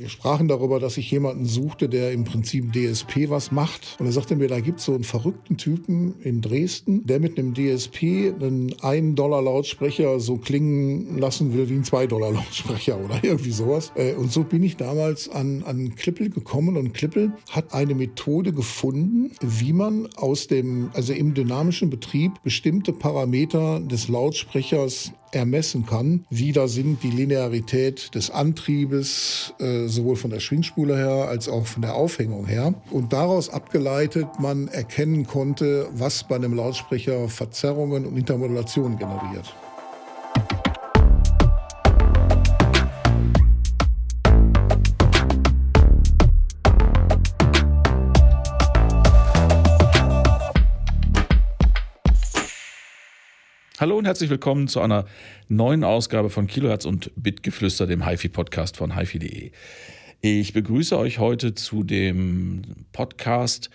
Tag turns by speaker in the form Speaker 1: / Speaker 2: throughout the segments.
Speaker 1: Wir sprachen darüber, dass ich jemanden suchte, der im Prinzip DSP was macht. Und er sagte mir, da gibt es so einen verrückten Typen in Dresden, der mit einem DSP einen 1 Dollar Lautsprecher so klingen lassen will wie ein 2 Dollar Lautsprecher oder irgendwie sowas. Äh, und so bin ich damals an, an Klippel gekommen und Klippel hat eine Methode gefunden, wie man aus dem, also im dynamischen Betrieb bestimmte Parameter des Lautsprechers ermessen kann. Wie da sind die Linearität des Antriebes, äh, sowohl von der Schwingspule her als auch von der Aufhängung her. Und daraus abgeleitet man erkennen konnte, was bei einem Lautsprecher Verzerrungen und Intermodulationen generiert.
Speaker 2: Hallo und herzlich willkommen zu einer neuen Ausgabe von Kilohertz und Bitgeflüster, dem HiFi-Podcast von HiFi.de. Ich begrüße euch heute zu dem Podcast,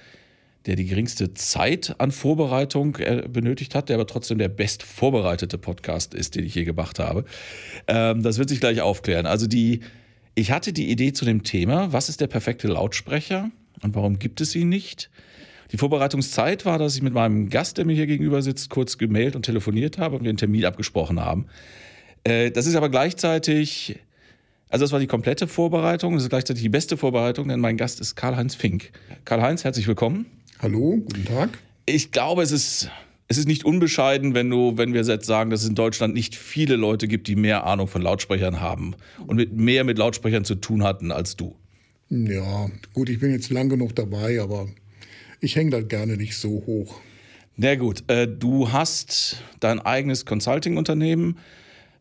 Speaker 2: der die geringste Zeit an Vorbereitung äh, benötigt hat, der aber trotzdem der best vorbereitete Podcast ist, den ich je gemacht habe. Ähm, das wird sich gleich aufklären. Also die, ich hatte die Idee zu dem Thema, was ist der perfekte Lautsprecher und warum gibt es ihn nicht? Die Vorbereitungszeit war, dass ich mit meinem Gast, der mir hier gegenüber sitzt, kurz gemailt und telefoniert habe und wir einen Termin abgesprochen haben. Äh, das ist aber gleichzeitig, also das war die komplette Vorbereitung, das ist gleichzeitig die beste Vorbereitung, denn mein Gast ist Karl-Heinz Fink. Karl-Heinz, herzlich willkommen.
Speaker 1: Hallo, guten Tag.
Speaker 2: Ich glaube, es ist es ist nicht unbescheiden, wenn du, wenn wir jetzt sagen, dass es in Deutschland nicht viele Leute gibt, die mehr Ahnung von Lautsprechern haben und mit mehr mit Lautsprechern zu tun hatten als du.
Speaker 1: Ja, gut, ich bin jetzt lang genug dabei, aber ich hänge da gerne nicht so hoch.
Speaker 2: Na gut, äh, du hast dein eigenes Consulting-Unternehmen.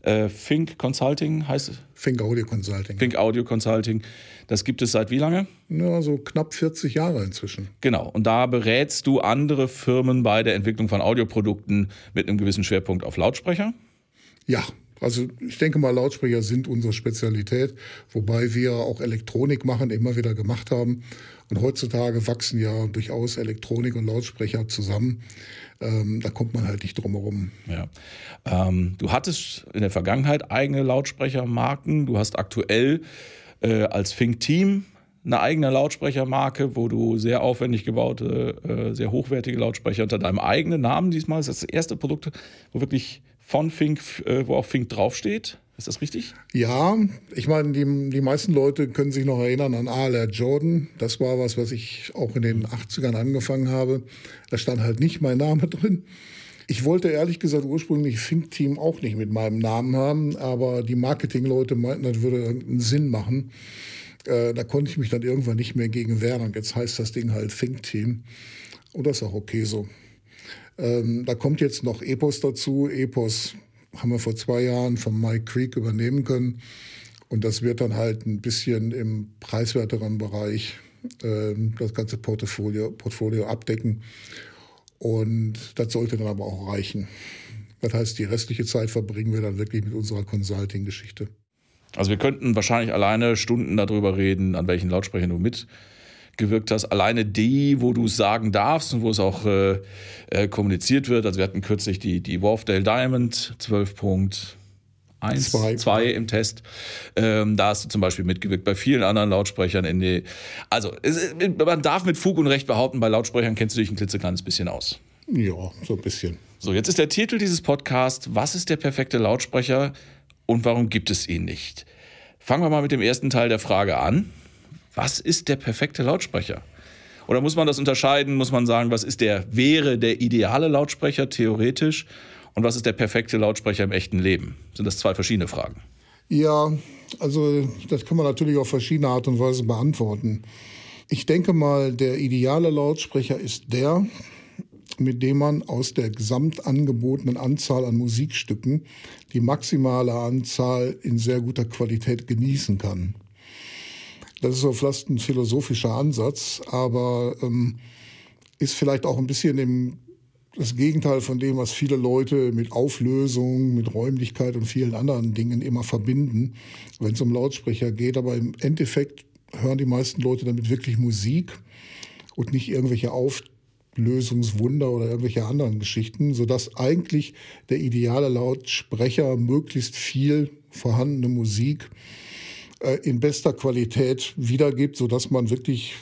Speaker 2: Äh, Fink Consulting heißt es?
Speaker 1: Fink Audio Consulting.
Speaker 2: Fink Audio Consulting. Das gibt es seit wie lange?
Speaker 1: Ja, so knapp 40 Jahre inzwischen.
Speaker 2: Genau. Und da berätst du andere Firmen bei der Entwicklung von Audioprodukten mit einem gewissen Schwerpunkt auf Lautsprecher?
Speaker 1: Ja, also ich denke mal, Lautsprecher sind unsere Spezialität, wobei wir auch Elektronik machen, immer wieder gemacht haben. Und heutzutage wachsen ja durchaus Elektronik und Lautsprecher zusammen. Ähm, da kommt man halt nicht drum herum.
Speaker 2: Ja. Ähm, du hattest in der Vergangenheit eigene Lautsprechermarken. Du hast aktuell äh, als Fink Team eine eigene Lautsprechermarke, wo du sehr aufwendig gebaute, äh, sehr hochwertige Lautsprecher unter deinem eigenen Namen diesmal. Das ist das erste Produkt, wo wirklich von Fink, äh, wo auch Fink draufsteht. Ist das richtig?
Speaker 1: Ja, ich meine, die, die meisten Leute können sich noch erinnern an ALR Jordan. Das war was, was ich auch in den 80ern angefangen habe. Da stand halt nicht mein Name drin. Ich wollte ehrlich gesagt ursprünglich Think Team auch nicht mit meinem Namen haben, aber die Marketingleute meinten, das würde irgendeinen Sinn machen. Äh, da konnte ich mich dann irgendwann nicht mehr gegen wehren. Jetzt heißt das Ding halt Think Team. Und das ist auch okay so. Ähm, da kommt jetzt noch Epos dazu. Epos haben wir vor zwei Jahren von Mike Creek übernehmen können. Und das wird dann halt ein bisschen im preiswerteren Bereich äh, das ganze Portfolio, Portfolio abdecken. Und das sollte dann aber auch reichen. Das heißt, die restliche Zeit verbringen wir dann wirklich mit unserer Consulting-Geschichte.
Speaker 2: Also wir könnten wahrscheinlich alleine Stunden darüber reden, an welchen Lautsprechern du mit gewirkt hast. Alleine die, wo du es sagen darfst und wo es auch äh, äh, kommuniziert wird. Also wir hatten kürzlich die, die Wharfdale Diamond 12.1 2 zwei im Test. Ähm, da hast du zum Beispiel mitgewirkt bei vielen anderen Lautsprechern in die. Also es, man darf mit Fug und Recht behaupten, bei Lautsprechern kennst du dich ein klitzekleines bisschen aus.
Speaker 1: Ja, so ein bisschen.
Speaker 2: So, jetzt ist der Titel dieses Podcasts: Was ist der perfekte Lautsprecher und warum gibt es ihn nicht? Fangen wir mal mit dem ersten Teil der Frage an was ist der perfekte Lautsprecher? Oder muss man das unterscheiden? Muss man sagen, was ist der, wäre der ideale Lautsprecher theoretisch und was ist der perfekte Lautsprecher im echten Leben? Sind das zwei verschiedene Fragen?
Speaker 1: Ja, also das kann man natürlich auf verschiedene Art und Weise beantworten. Ich denke mal, der ideale Lautsprecher ist der, mit dem man aus der gesamtangebotenen Anzahl an Musikstücken die maximale Anzahl in sehr guter Qualität genießen kann. Das ist so fast ein philosophischer Ansatz, aber ähm, ist vielleicht auch ein bisschen im, das Gegenteil von dem, was viele Leute mit Auflösung, mit Räumlichkeit und vielen anderen Dingen immer verbinden, wenn es um Lautsprecher geht. Aber im Endeffekt hören die meisten Leute damit wirklich Musik und nicht irgendwelche Auflösungswunder oder irgendwelche anderen Geschichten, sodass eigentlich der ideale Lautsprecher möglichst viel vorhandene Musik äh, in bester Qualität wiedergibt, sodass man wirklich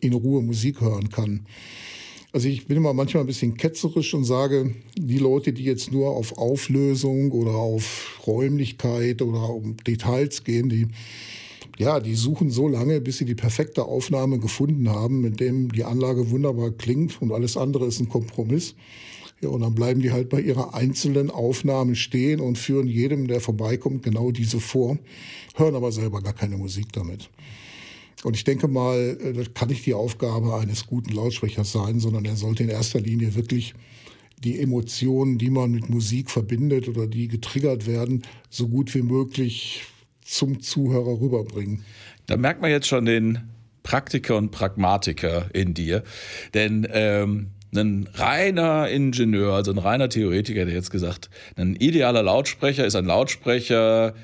Speaker 1: in Ruhe Musik hören kann. Also ich bin immer manchmal ein bisschen ketzerisch und sage, die Leute, die jetzt nur auf Auflösung oder auf Räumlichkeit oder um Details gehen, die ja, die suchen so lange, bis sie die perfekte Aufnahme gefunden haben, mit dem die Anlage wunderbar klingt und alles andere ist ein Kompromiss. Ja, und dann bleiben die halt bei ihrer einzelnen Aufnahme stehen und führen jedem, der vorbeikommt, genau diese vor, hören aber selber gar keine Musik damit. Und ich denke mal, äh, das kann nicht die Aufgabe eines guten Lautsprechers sein, sondern er sollte in erster Linie wirklich die Emotionen, die man mit Musik verbindet oder die getriggert werden, so gut wie möglich zum Zuhörer rüberbringen.
Speaker 2: Da merkt man jetzt schon den Praktiker und Pragmatiker in dir. Denn ähm, ein reiner Ingenieur, also ein reiner Theoretiker, der jetzt gesagt, ein idealer Lautsprecher ist ein Lautsprecher,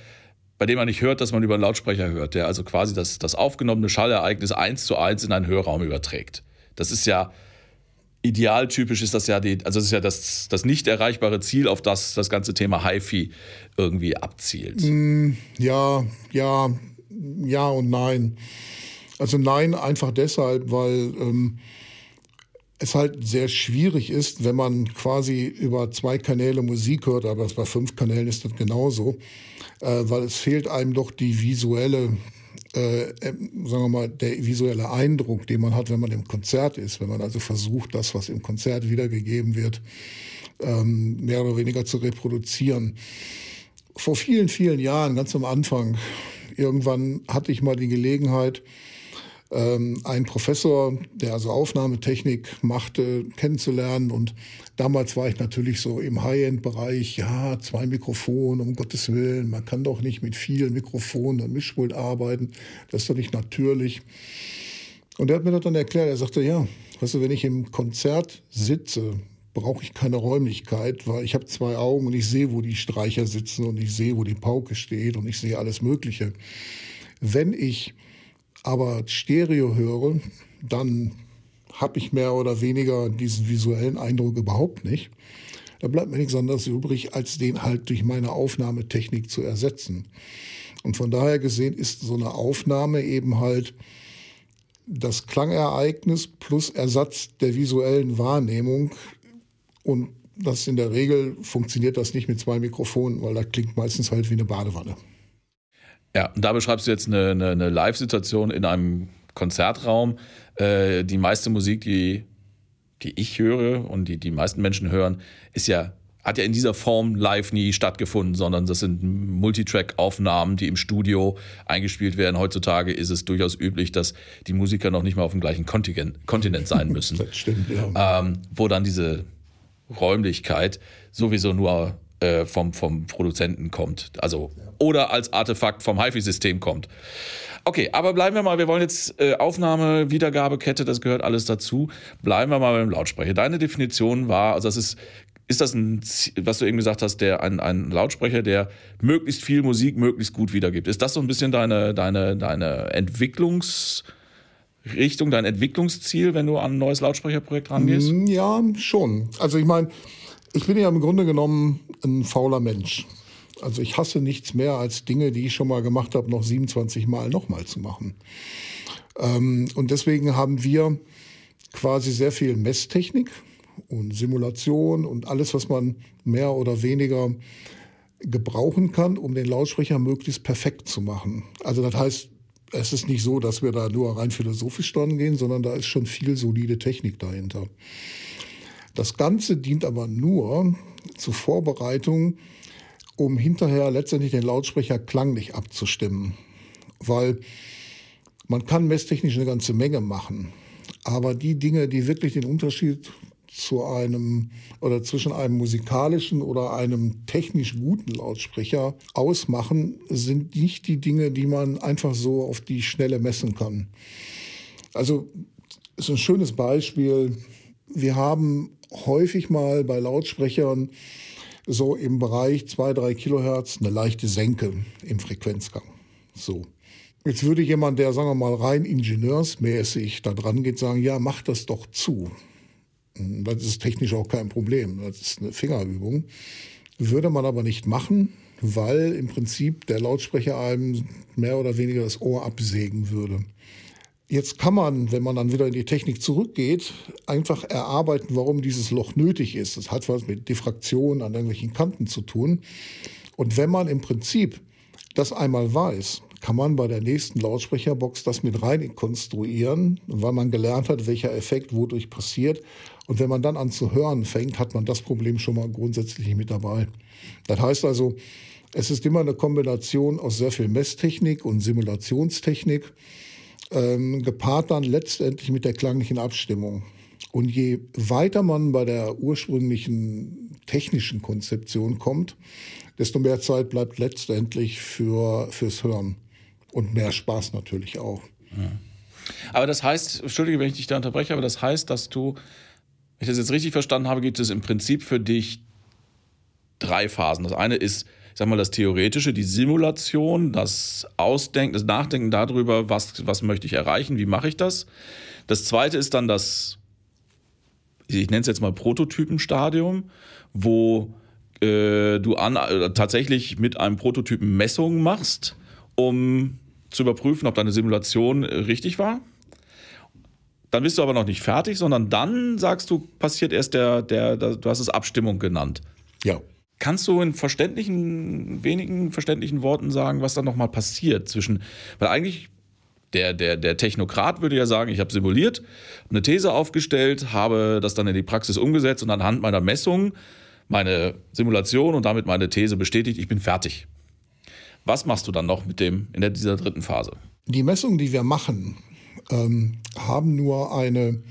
Speaker 2: bei dem man nicht hört, dass man über einen Lautsprecher hört, der also quasi das, das aufgenommene Schallereignis eins zu eins in einen Hörraum überträgt. Das ist ja idealtypisch ist das ja die, also das ist ja das, das nicht erreichbare Ziel, auf das das ganze Thema HiFi irgendwie abzielt.
Speaker 1: Mm, ja, ja, ja und nein. Also nein, einfach deshalb, weil ähm, es halt sehr schwierig ist, wenn man quasi über zwei Kanäle Musik hört, aber bei fünf Kanälen ist das genauso, äh, weil es fehlt einem doch die visuelle äh, ähm, sagen wir mal, der visuelle Eindruck, den man hat, wenn man im Konzert ist, wenn man also versucht, das, was im Konzert wiedergegeben wird, ähm, mehr oder weniger zu reproduzieren. Vor vielen, vielen Jahren, ganz am Anfang, irgendwann hatte ich mal die Gelegenheit, ähm, einen Professor, der also Aufnahmetechnik machte, kennenzulernen. Und damals war ich natürlich so im High-End-Bereich, ja, zwei Mikrofone, um Gottes Willen, man kann doch nicht mit vielen Mikrofonen und Mischpult arbeiten, das ist doch nicht natürlich. Und er hat mir das dann erklärt, er sagte, ja, weißt du, wenn ich im Konzert sitze, brauche ich keine Räumlichkeit, weil ich habe zwei Augen und ich sehe, wo die Streicher sitzen und ich sehe, wo die Pauke steht und ich sehe alles Mögliche. Wenn ich aber Stereo höre, dann habe ich mehr oder weniger diesen visuellen Eindruck überhaupt nicht. Da bleibt mir nichts anderes übrig, als den halt durch meine Aufnahmetechnik zu ersetzen. Und von daher gesehen ist so eine Aufnahme eben halt das Klangereignis plus Ersatz der visuellen Wahrnehmung. Und das in der Regel funktioniert das nicht mit zwei Mikrofonen, weil das klingt meistens halt wie eine Badewanne.
Speaker 2: Ja, und da beschreibst du jetzt eine, eine, eine Live-Situation in einem Konzertraum. Äh, die meiste Musik, die, die ich höre und die die meisten Menschen hören, ist ja hat ja in dieser Form live nie stattgefunden, sondern das sind Multitrack-Aufnahmen, die im Studio eingespielt werden. Heutzutage ist es durchaus üblich, dass die Musiker noch nicht mal auf dem gleichen Kontinent, Kontinent sein müssen.
Speaker 1: das stimmt, ja.
Speaker 2: Ähm, wo dann diese Räumlichkeit sowieso nur äh, vom, vom Produzenten kommt. Also, oder als Artefakt vom HiFi-System kommt. Okay, aber bleiben wir mal, wir wollen jetzt äh, Aufnahme, Wiedergabekette, das gehört alles dazu. Bleiben wir mal beim Lautsprecher. Deine Definition war, also das ist, ist das ein, was du eben gesagt hast, der, ein, ein Lautsprecher, der möglichst viel Musik möglichst gut wiedergibt. Ist das so ein bisschen deine, deine, deine Entwicklungsrichtung, dein Entwicklungsziel, wenn du an ein neues Lautsprecherprojekt rangehst?
Speaker 1: Mm, ja, schon. Also ich meine, ich bin ja im Grunde genommen ein fauler Mensch. Also ich hasse nichts mehr als Dinge, die ich schon mal gemacht habe, noch 27 Mal nochmal zu machen. Ähm, und deswegen haben wir quasi sehr viel Messtechnik und Simulation und alles, was man mehr oder weniger gebrauchen kann, um den Lautsprecher möglichst perfekt zu machen. Also das heißt, es ist nicht so, dass wir da nur rein philosophisch dran gehen, sondern da ist schon viel solide Technik dahinter. Das Ganze dient aber nur zur Vorbereitung, um hinterher letztendlich den Lautsprecher klanglich abzustimmen. Weil man kann messtechnisch eine ganze Menge machen. Aber die Dinge, die wirklich den Unterschied zu einem oder zwischen einem musikalischen oder einem technisch guten Lautsprecher ausmachen, sind nicht die Dinge, die man einfach so auf die Schnelle messen kann. Also ist ein schönes Beispiel. Wir haben häufig mal bei Lautsprechern so im Bereich 2, 3 Kilohertz eine leichte Senke im Frequenzgang. So. Jetzt würde jemand, der, sagen wir mal, rein ingenieursmäßig da dran geht, sagen, ja, mach das doch zu. Das ist technisch auch kein Problem. Das ist eine Fingerübung. Würde man aber nicht machen, weil im Prinzip der Lautsprecher einem mehr oder weniger das Ohr absägen würde. Jetzt kann man, wenn man dann wieder in die Technik zurückgeht, einfach erarbeiten, warum dieses Loch nötig ist. Das hat was mit Diffraktion an irgendwelchen Kanten zu tun. Und wenn man im Prinzip das einmal weiß, kann man bei der nächsten Lautsprecherbox das mit rein konstruieren, weil man gelernt hat, welcher Effekt wodurch passiert. Und wenn man dann an zu hören fängt, hat man das Problem schon mal grundsätzlich mit dabei. Das heißt also, es ist immer eine Kombination aus sehr viel Messtechnik und Simulationstechnik ähm, gepaart dann letztendlich mit der klanglichen Abstimmung. Und je weiter man bei der ursprünglichen technischen Konzeption kommt, desto mehr Zeit bleibt letztendlich für, fürs Hören. Und mehr Spaß natürlich auch. Ja.
Speaker 2: Aber das heißt, entschuldige, wenn ich dich da unterbreche, aber das heißt, dass du, wenn ich das jetzt richtig verstanden habe, gibt es im Prinzip für dich drei Phasen. Das eine ist ich sag mal, das Theoretische, die Simulation, das Ausdenken, das Nachdenken darüber, was, was möchte ich erreichen, wie mache ich das. Das zweite ist dann das, ich nenne es jetzt mal Prototypenstadium, wo äh, du an, äh, tatsächlich mit einem Prototypen Messungen machst, um zu überprüfen, ob deine Simulation äh, richtig war. Dann bist du aber noch nicht fertig, sondern dann sagst du, passiert erst der, der, der du hast es Abstimmung genannt.
Speaker 1: Ja.
Speaker 2: Kannst du in verständlichen, wenigen verständlichen Worten sagen, was da nochmal passiert zwischen, weil eigentlich der, der, der Technokrat würde ja sagen, ich habe simuliert, eine These aufgestellt, habe das dann in die Praxis umgesetzt und anhand meiner Messung meine Simulation und damit meine These bestätigt, ich bin fertig. Was machst du dann noch mit dem in dieser dritten Phase?
Speaker 1: Die Messungen, die wir machen, ähm, haben nur eine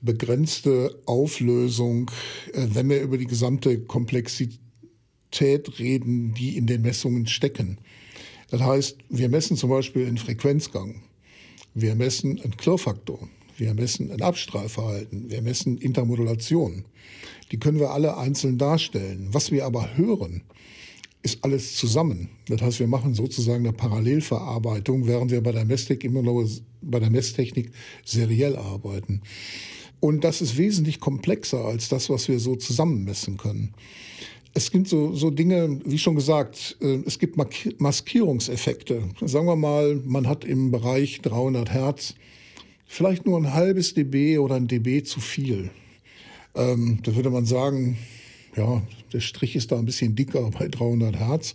Speaker 1: begrenzte Auflösung, äh, wenn wir über die gesamte Komplexität reden, die in den Messungen stecken. Das heißt, wir messen zum Beispiel einen Frequenzgang, wir messen einen Klirrfaktor, wir messen ein Abstrahlverhalten, wir messen Intermodulation. Die können wir alle einzeln darstellen. Was wir aber hören, ist alles zusammen. Das heißt, wir machen sozusagen eine Parallelverarbeitung, während wir bei der Messtechnik immer noch bei der Messtechnik seriell arbeiten. Und das ist wesentlich komplexer als das, was wir so zusammenmessen können. Es gibt so, so Dinge, wie schon gesagt, äh, es gibt Maskierungseffekte. Sagen wir mal, man hat im Bereich 300 Hertz vielleicht nur ein halbes dB oder ein dB zu viel. Ähm, da würde man sagen, ja, der Strich ist da ein bisschen dicker bei 300 Hertz,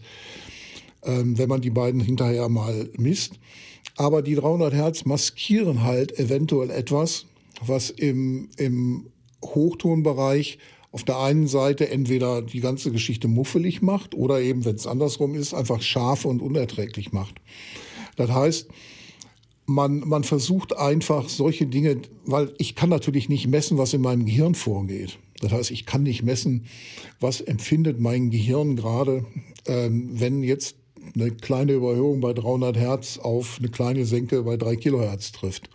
Speaker 1: ähm, wenn man die beiden hinterher mal misst. Aber die 300 Hertz maskieren halt eventuell etwas, was im, im Hochtonbereich auf der einen Seite entweder die ganze Geschichte muffelig macht oder eben, wenn es andersrum ist, einfach scharf und unerträglich macht. Das heißt, man, man versucht einfach solche Dinge, weil ich kann natürlich nicht messen, was in meinem Gehirn vorgeht. Das heißt, ich kann nicht messen, was empfindet mein Gehirn gerade, ähm, wenn jetzt eine kleine Überhöhung bei 300 Hertz auf eine kleine Senke bei 3 Kilohertz trifft.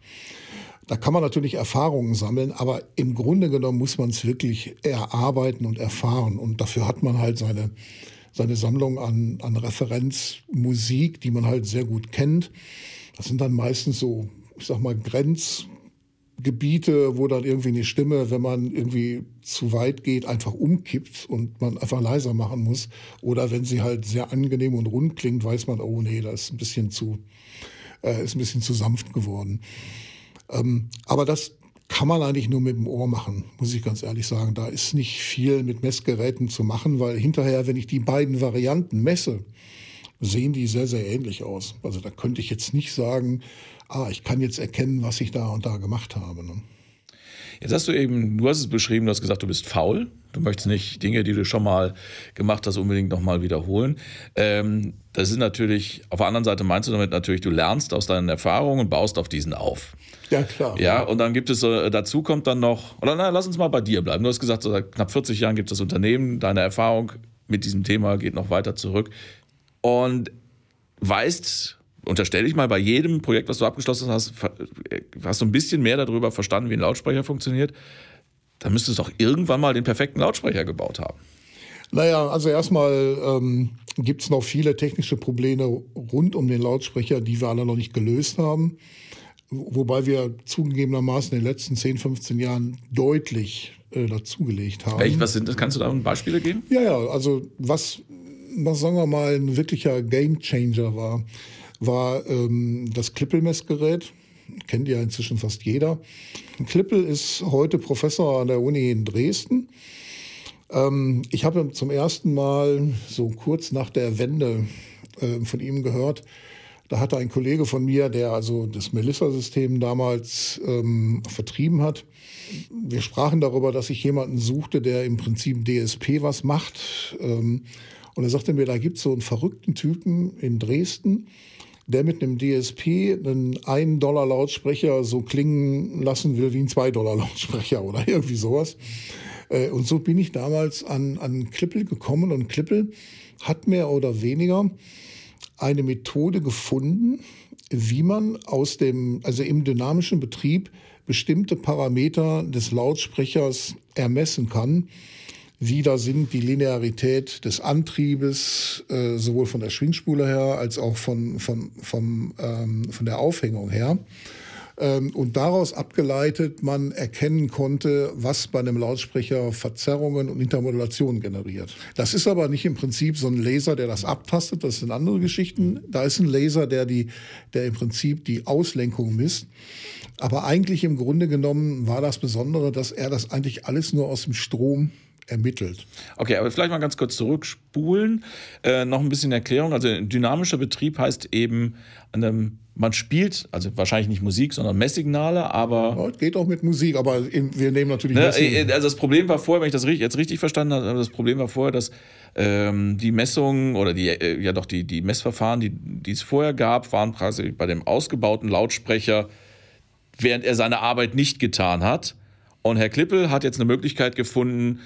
Speaker 1: Da kann man natürlich Erfahrungen sammeln, aber im Grunde genommen muss man es wirklich erarbeiten und erfahren. Und dafür hat man halt seine, seine Sammlung an, an Referenzmusik, die man halt sehr gut kennt. Das sind dann meistens so, ich sag mal, Grenzgebiete, wo dann irgendwie eine Stimme, wenn man irgendwie zu weit geht, einfach umkippt und man einfach leiser machen muss. Oder wenn sie halt sehr angenehm und rund klingt, weiß man, oh nee, das ist ein bisschen zu, äh, ist ein bisschen zu sanft geworden. Ähm, aber das kann man eigentlich nur mit dem Ohr machen, muss ich ganz ehrlich sagen. Da ist nicht viel mit Messgeräten zu machen, weil hinterher, wenn ich die beiden Varianten messe, sehen die sehr, sehr ähnlich aus. Also da könnte ich jetzt nicht sagen, ah, ich kann jetzt erkennen, was ich da und da gemacht habe. Ne?
Speaker 2: Jetzt hast du eben, du hast es beschrieben, du hast gesagt, du bist faul. Du möchtest nicht Dinge, die du schon mal gemacht hast, unbedingt nochmal wiederholen. Ähm, das ist natürlich, auf der anderen Seite meinst du damit natürlich, du lernst aus deinen Erfahrungen und baust auf diesen auf.
Speaker 1: Ja, klar.
Speaker 2: Ja, und dann gibt es, dazu kommt dann noch, oder na, lass uns mal bei dir bleiben. Du hast gesagt, seit knapp 40 Jahren gibt es das Unternehmen, deine Erfahrung mit diesem Thema geht noch weiter zurück. Und weißt, unterstelle ich mal, bei jedem Projekt, was du abgeschlossen hast, hast du ein bisschen mehr darüber verstanden, wie ein Lautsprecher funktioniert. Dann müsstest du doch irgendwann mal den perfekten Lautsprecher gebaut haben.
Speaker 1: Naja, also erstmal ähm, gibt es noch viele technische Probleme rund um den Lautsprecher, die wir alle noch nicht gelöst haben. Wobei wir zugegebenermaßen in den letzten 10, 15 Jahren deutlich äh, dazugelegt haben.
Speaker 2: Echt? Was sind das? Kannst du da Beispiele geben?
Speaker 1: Ja, ja, also was was sagen wir mal, ein wirklicher Gamechanger war, war ähm, das Klippelmessgerät. Kennt ja inzwischen fast jeder. Klippel ist heute Professor an der Uni in Dresden. Ähm, ich habe zum ersten Mal so kurz nach der Wende äh, von ihm gehört. Da hatte ein Kollege von mir, der also das Melissa-System damals ähm, vertrieben hat. Wir sprachen darüber, dass ich jemanden suchte, der im Prinzip DSP was macht. Ähm, und er sagte mir, da gibt es so einen verrückten Typen in Dresden, der mit einem DSP einen 1-Dollar-Lautsprecher so klingen lassen will wie ein 2-Dollar-Lautsprecher oder irgendwie sowas. Äh, und so bin ich damals an, an Klippel gekommen und Klippel hat mehr oder weniger eine Methode gefunden, wie man aus dem, also im dynamischen Betrieb bestimmte Parameter des Lautsprechers ermessen kann. Wie da sind die Linearität des Antriebes, äh, sowohl von der Schwingspule her als auch von, von, vom, ähm, von der Aufhängung her. Ähm, und daraus abgeleitet man erkennen konnte, was bei einem Lautsprecher Verzerrungen und Intermodulationen generiert. Das ist aber nicht im Prinzip so ein Laser, der das abtastet, das sind andere Geschichten. Da ist ein Laser, der, die, der im Prinzip die Auslenkung misst. Aber eigentlich im Grunde genommen war das Besondere, dass er das eigentlich alles nur aus dem Strom ermittelt.
Speaker 2: Okay, aber vielleicht mal ganz kurz zurückspulen. Äh, noch ein bisschen Erklärung. Also dynamischer Betrieb heißt eben, einem, man spielt, also wahrscheinlich nicht Musik, sondern Messsignale, aber.
Speaker 1: Ja, geht auch mit Musik, aber wir nehmen natürlich.
Speaker 2: Ne, äh, also das Problem war vorher, wenn ich das jetzt richtig verstanden habe, das Problem war vorher, dass ähm, die Messungen oder die, äh, ja doch die, die Messverfahren, die, die es vorher gab, waren quasi bei dem ausgebauten Lautsprecher, während er seine Arbeit nicht getan hat. Und Herr Klippel hat jetzt eine Möglichkeit gefunden,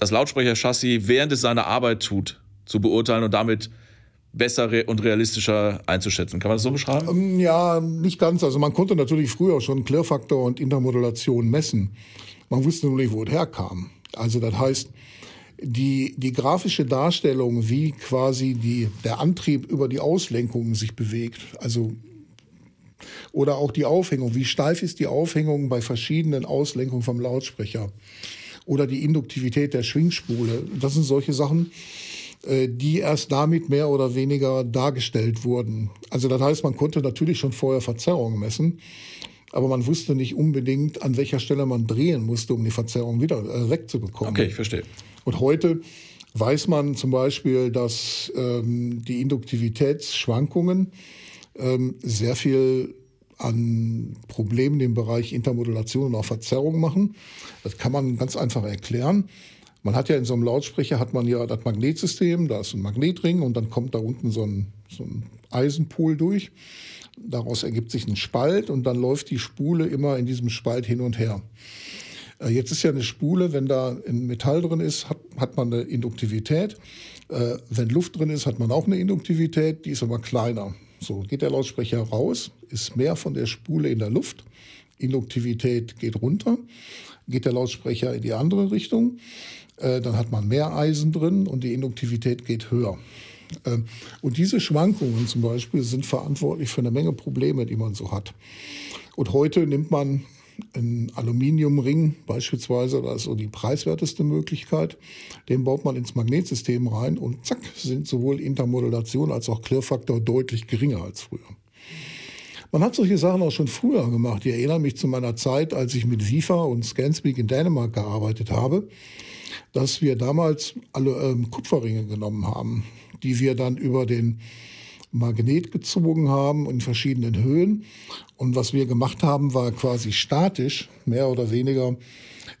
Speaker 2: das Lautsprecherchassis, während es seine Arbeit tut, zu beurteilen und damit besser und realistischer einzuschätzen. Kann man das so beschreiben?
Speaker 1: Ähm, ja, nicht ganz. Also man konnte natürlich früher schon Klirrfaktor und Intermodulation messen. Man wusste nur nicht, wo es herkam. Also das heißt, die, die grafische Darstellung, wie quasi die, der Antrieb über die Auslenkung sich bewegt, also oder auch die Aufhängung, wie steif ist die Aufhängung bei verschiedenen Auslenkungen vom Lautsprecher oder die Induktivität der Schwingspule. Das sind solche Sachen, äh, die erst damit mehr oder weniger dargestellt wurden. Also das heißt, man konnte natürlich schon vorher Verzerrungen messen, aber man wusste nicht unbedingt, an welcher Stelle man drehen musste, um die Verzerrung wieder äh, wegzubekommen.
Speaker 2: Okay, ich verstehe.
Speaker 1: Und heute weiß man zum Beispiel, dass ähm, die Induktivitätsschwankungen ähm, sehr viel an Problemen im Bereich Intermodulation und auch Verzerrung machen. Das kann man ganz einfach erklären. Man hat ja in so einem Lautsprecher hat man ja das Magnetsystem, da ist ein Magnetring und dann kommt da unten so ein, so ein Eisenpol durch. Daraus ergibt sich ein Spalt und dann läuft die Spule immer in diesem Spalt hin und her. Äh, jetzt ist ja eine Spule, wenn da ein Metall drin ist, hat, hat man eine Induktivität. Äh, wenn Luft drin ist, hat man auch eine Induktivität, die ist aber kleiner. So geht der Lautsprecher raus, ist mehr von der Spule in der Luft. Induktivität geht runter, geht der Lautsprecher in die andere Richtung. Äh, dann hat man mehr Eisen drin und die Induktivität geht höher. Ähm, und diese Schwankungen zum Beispiel sind verantwortlich für eine Menge Probleme, die man so hat. Und heute nimmt man einen Aluminiumring beispielsweise, das ist so die preiswerteste Möglichkeit. Den baut man ins Magnetsystem rein und zack, sind sowohl Intermodulation als auch Klirrfaktor deutlich geringer als früher. Man hat solche Sachen auch schon früher gemacht. Ich erinnere mich zu meiner Zeit, als ich mit FIFA und Scanspeak in Dänemark gearbeitet habe, dass wir damals alle ähm, Kupferringe genommen haben, die wir dann über den Magnet gezogen haben in verschiedenen Höhen. Und was wir gemacht haben, war quasi statisch, mehr oder weniger,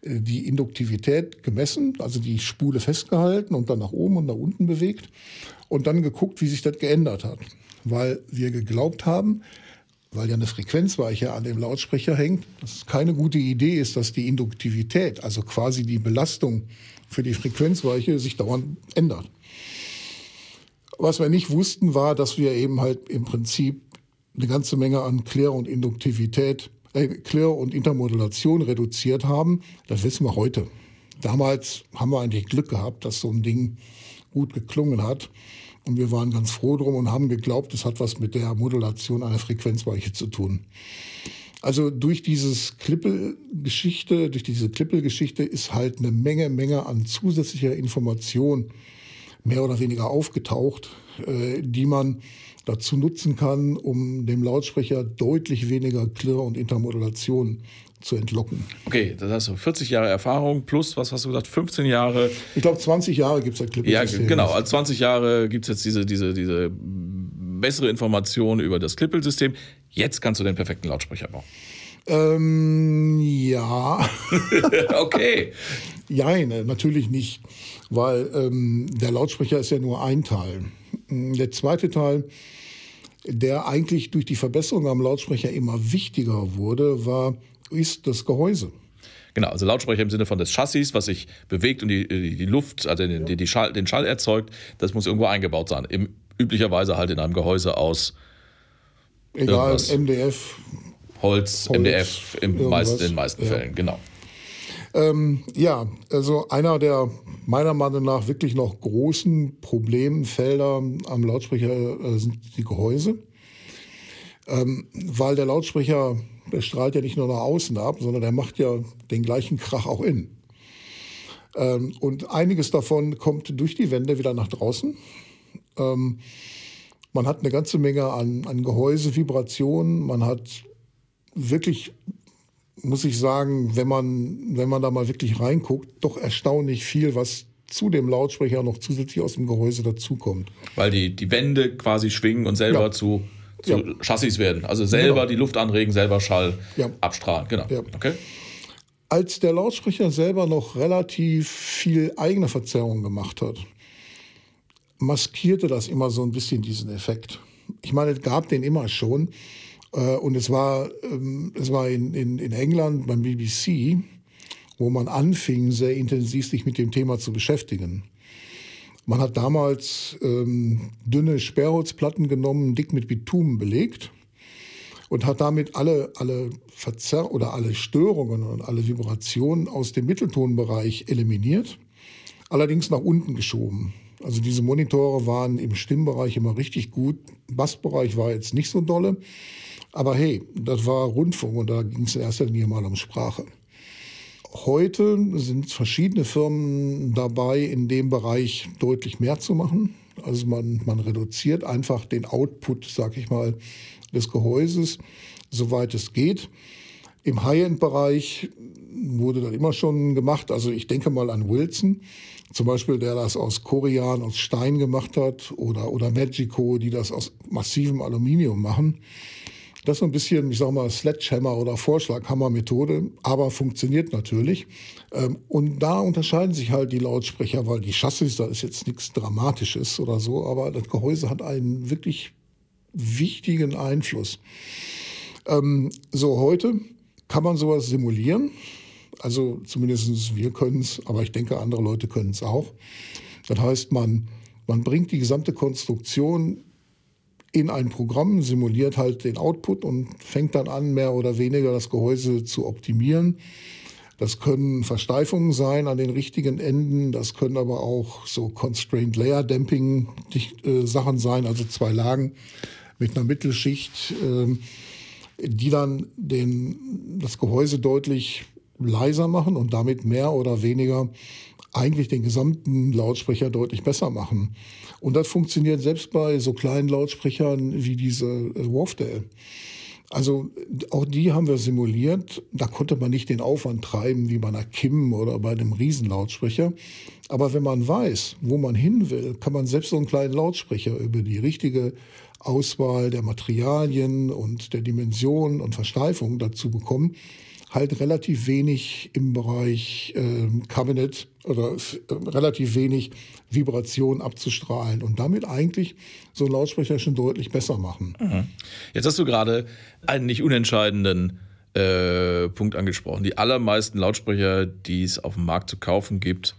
Speaker 1: äh, die Induktivität gemessen, also die Spule festgehalten und dann nach oben und nach unten bewegt und dann geguckt, wie sich das geändert hat. Weil wir geglaubt haben, weil ja eine Frequenzweiche an dem Lautsprecher hängt, dass es keine gute Idee ist, dass die Induktivität, also quasi die Belastung für die Frequenzweiche, sich dauernd ändert. Was wir nicht wussten, war, dass wir eben halt im Prinzip eine ganze Menge an Klär- und Induktivität, äh, Klär- und Intermodulation reduziert haben. Das wissen wir heute. Damals haben wir eigentlich Glück gehabt, dass so ein Ding gut geklungen hat. Und wir waren ganz froh drum und haben geglaubt, es hat was mit der Modulation einer Frequenzweiche zu tun. Also durch dieses Klippelgeschichte, durch diese Klippelgeschichte ist halt eine Menge, Menge an zusätzlicher Information mehr oder weniger aufgetaucht, äh, die man dazu nutzen kann, um dem Lautsprecher deutlich weniger Klirr und Intermodulation zu entlocken.
Speaker 2: Okay, das hast du 40 Jahre Erfahrung plus, was hast du gesagt, 15 Jahre?
Speaker 1: Ich glaube, 20 Jahre gibt es das
Speaker 2: Clippel. Ja, genau. Also 20 Jahre gibt es jetzt diese, diese, diese bessere Information über das Klippelsystem. Jetzt kannst du den perfekten Lautsprecher bauen.
Speaker 1: Ähm, ja.
Speaker 2: okay.
Speaker 1: Nein, natürlich nicht, weil ähm, der Lautsprecher ist ja nur ein Teil. Der zweite Teil, der eigentlich durch die Verbesserung am Lautsprecher immer wichtiger wurde, war, ist das Gehäuse.
Speaker 2: Genau, also Lautsprecher im Sinne von des Chassis, was sich bewegt und die, die, Luft, also den, die, die Schall, den Schall erzeugt, das muss irgendwo eingebaut sein. Im, üblicherweise halt in einem Gehäuse aus
Speaker 1: Egal, MDF.
Speaker 2: Holz, Holz MDF im meisten, in den meisten ja. Fällen, genau.
Speaker 1: Ähm, ja, also einer der meiner Meinung nach wirklich noch großen Problemfelder am Lautsprecher äh, sind die Gehäuse. Ähm, weil der Lautsprecher, der strahlt ja nicht nur nach außen ab, sondern der macht ja den gleichen Krach auch innen. Ähm, und einiges davon kommt durch die Wände wieder nach draußen. Ähm, man hat eine ganze Menge an, an Gehäusevibrationen. Man hat wirklich, muss ich sagen, wenn man, wenn man da mal wirklich reinguckt, doch erstaunlich viel, was zu dem Lautsprecher noch zusätzlich aus dem Gehäuse dazukommt.
Speaker 2: Weil die, die Wände quasi schwingen und selber ja. zu, zu ja. Chassis werden. Also selber genau. die Luft anregen, selber Schall ja. abstrahlen. Genau. Okay.
Speaker 1: Als der Lautsprecher selber noch relativ viel eigene Verzerrung gemacht hat, maskierte das immer so ein bisschen diesen Effekt. Ich meine, es gab den immer schon. Äh, und es war, ähm, es war in, in, in England beim BBC, wo man anfing, sehr intensiv sich mit dem Thema zu beschäftigen. Man hat damals ähm, dünne Sperrholzplatten genommen, dick mit Bitumen belegt und hat damit alle, alle Verzerr oder alle Störungen und alle Vibrationen aus dem Mitteltonbereich eliminiert, allerdings nach unten geschoben. Also diese Monitore waren im Stimmbereich immer richtig gut. Bassbereich war jetzt nicht so dolle. Aber hey, das war Rundfunk und da ging es in erster Linie mal um Sprache. Heute sind verschiedene Firmen dabei, in dem Bereich deutlich mehr zu machen. Also man, man reduziert einfach den Output, sag ich mal, des Gehäuses, soweit es geht. Im High-End-Bereich wurde das immer schon gemacht. Also ich denke mal an Wilson, zum Beispiel, der das aus Korean, aus Stein gemacht hat, oder, oder Magico, die das aus massivem Aluminium machen. Das ist ein bisschen, ich sag mal, Sledgehammer oder Vorschlaghammer-Methode, aber funktioniert natürlich. Ähm, und da unterscheiden sich halt die Lautsprecher, weil die Chassis, da ist jetzt nichts Dramatisches oder so, aber das Gehäuse hat einen wirklich wichtigen Einfluss. Ähm, so, heute kann man sowas simulieren. Also zumindest wir können es, aber ich denke, andere Leute können es auch. Das heißt, man, man bringt die gesamte Konstruktion in ein Programm, simuliert halt den Output und fängt dann an, mehr oder weniger das Gehäuse zu optimieren. Das können Versteifungen sein an den richtigen Enden, das können aber auch so Constrained Layer Damping äh, Sachen sein, also zwei Lagen mit einer Mittelschicht, äh, die dann den, das Gehäuse deutlich leiser machen und damit mehr oder weniger eigentlich den gesamten Lautsprecher deutlich besser machen. Und das funktioniert selbst bei so kleinen Lautsprechern wie diese äh, Wharfdale. Also auch die haben wir simuliert. Da konnte man nicht den Aufwand treiben wie bei einer Kim oder bei einem Riesenlautsprecher. Aber wenn man weiß, wo man hin will, kann man selbst so einen kleinen Lautsprecher über die richtige Auswahl der Materialien und der Dimension und Versteifung dazu bekommen, halt relativ wenig im Bereich äh, Kabinett oder äh, relativ wenig Vibration abzustrahlen und damit eigentlich so einen Lautsprecher schon deutlich besser machen.
Speaker 2: Mhm. Jetzt hast du gerade einen nicht unentscheidenden äh, Punkt angesprochen. Die allermeisten Lautsprecher, die es auf dem Markt zu kaufen gibt,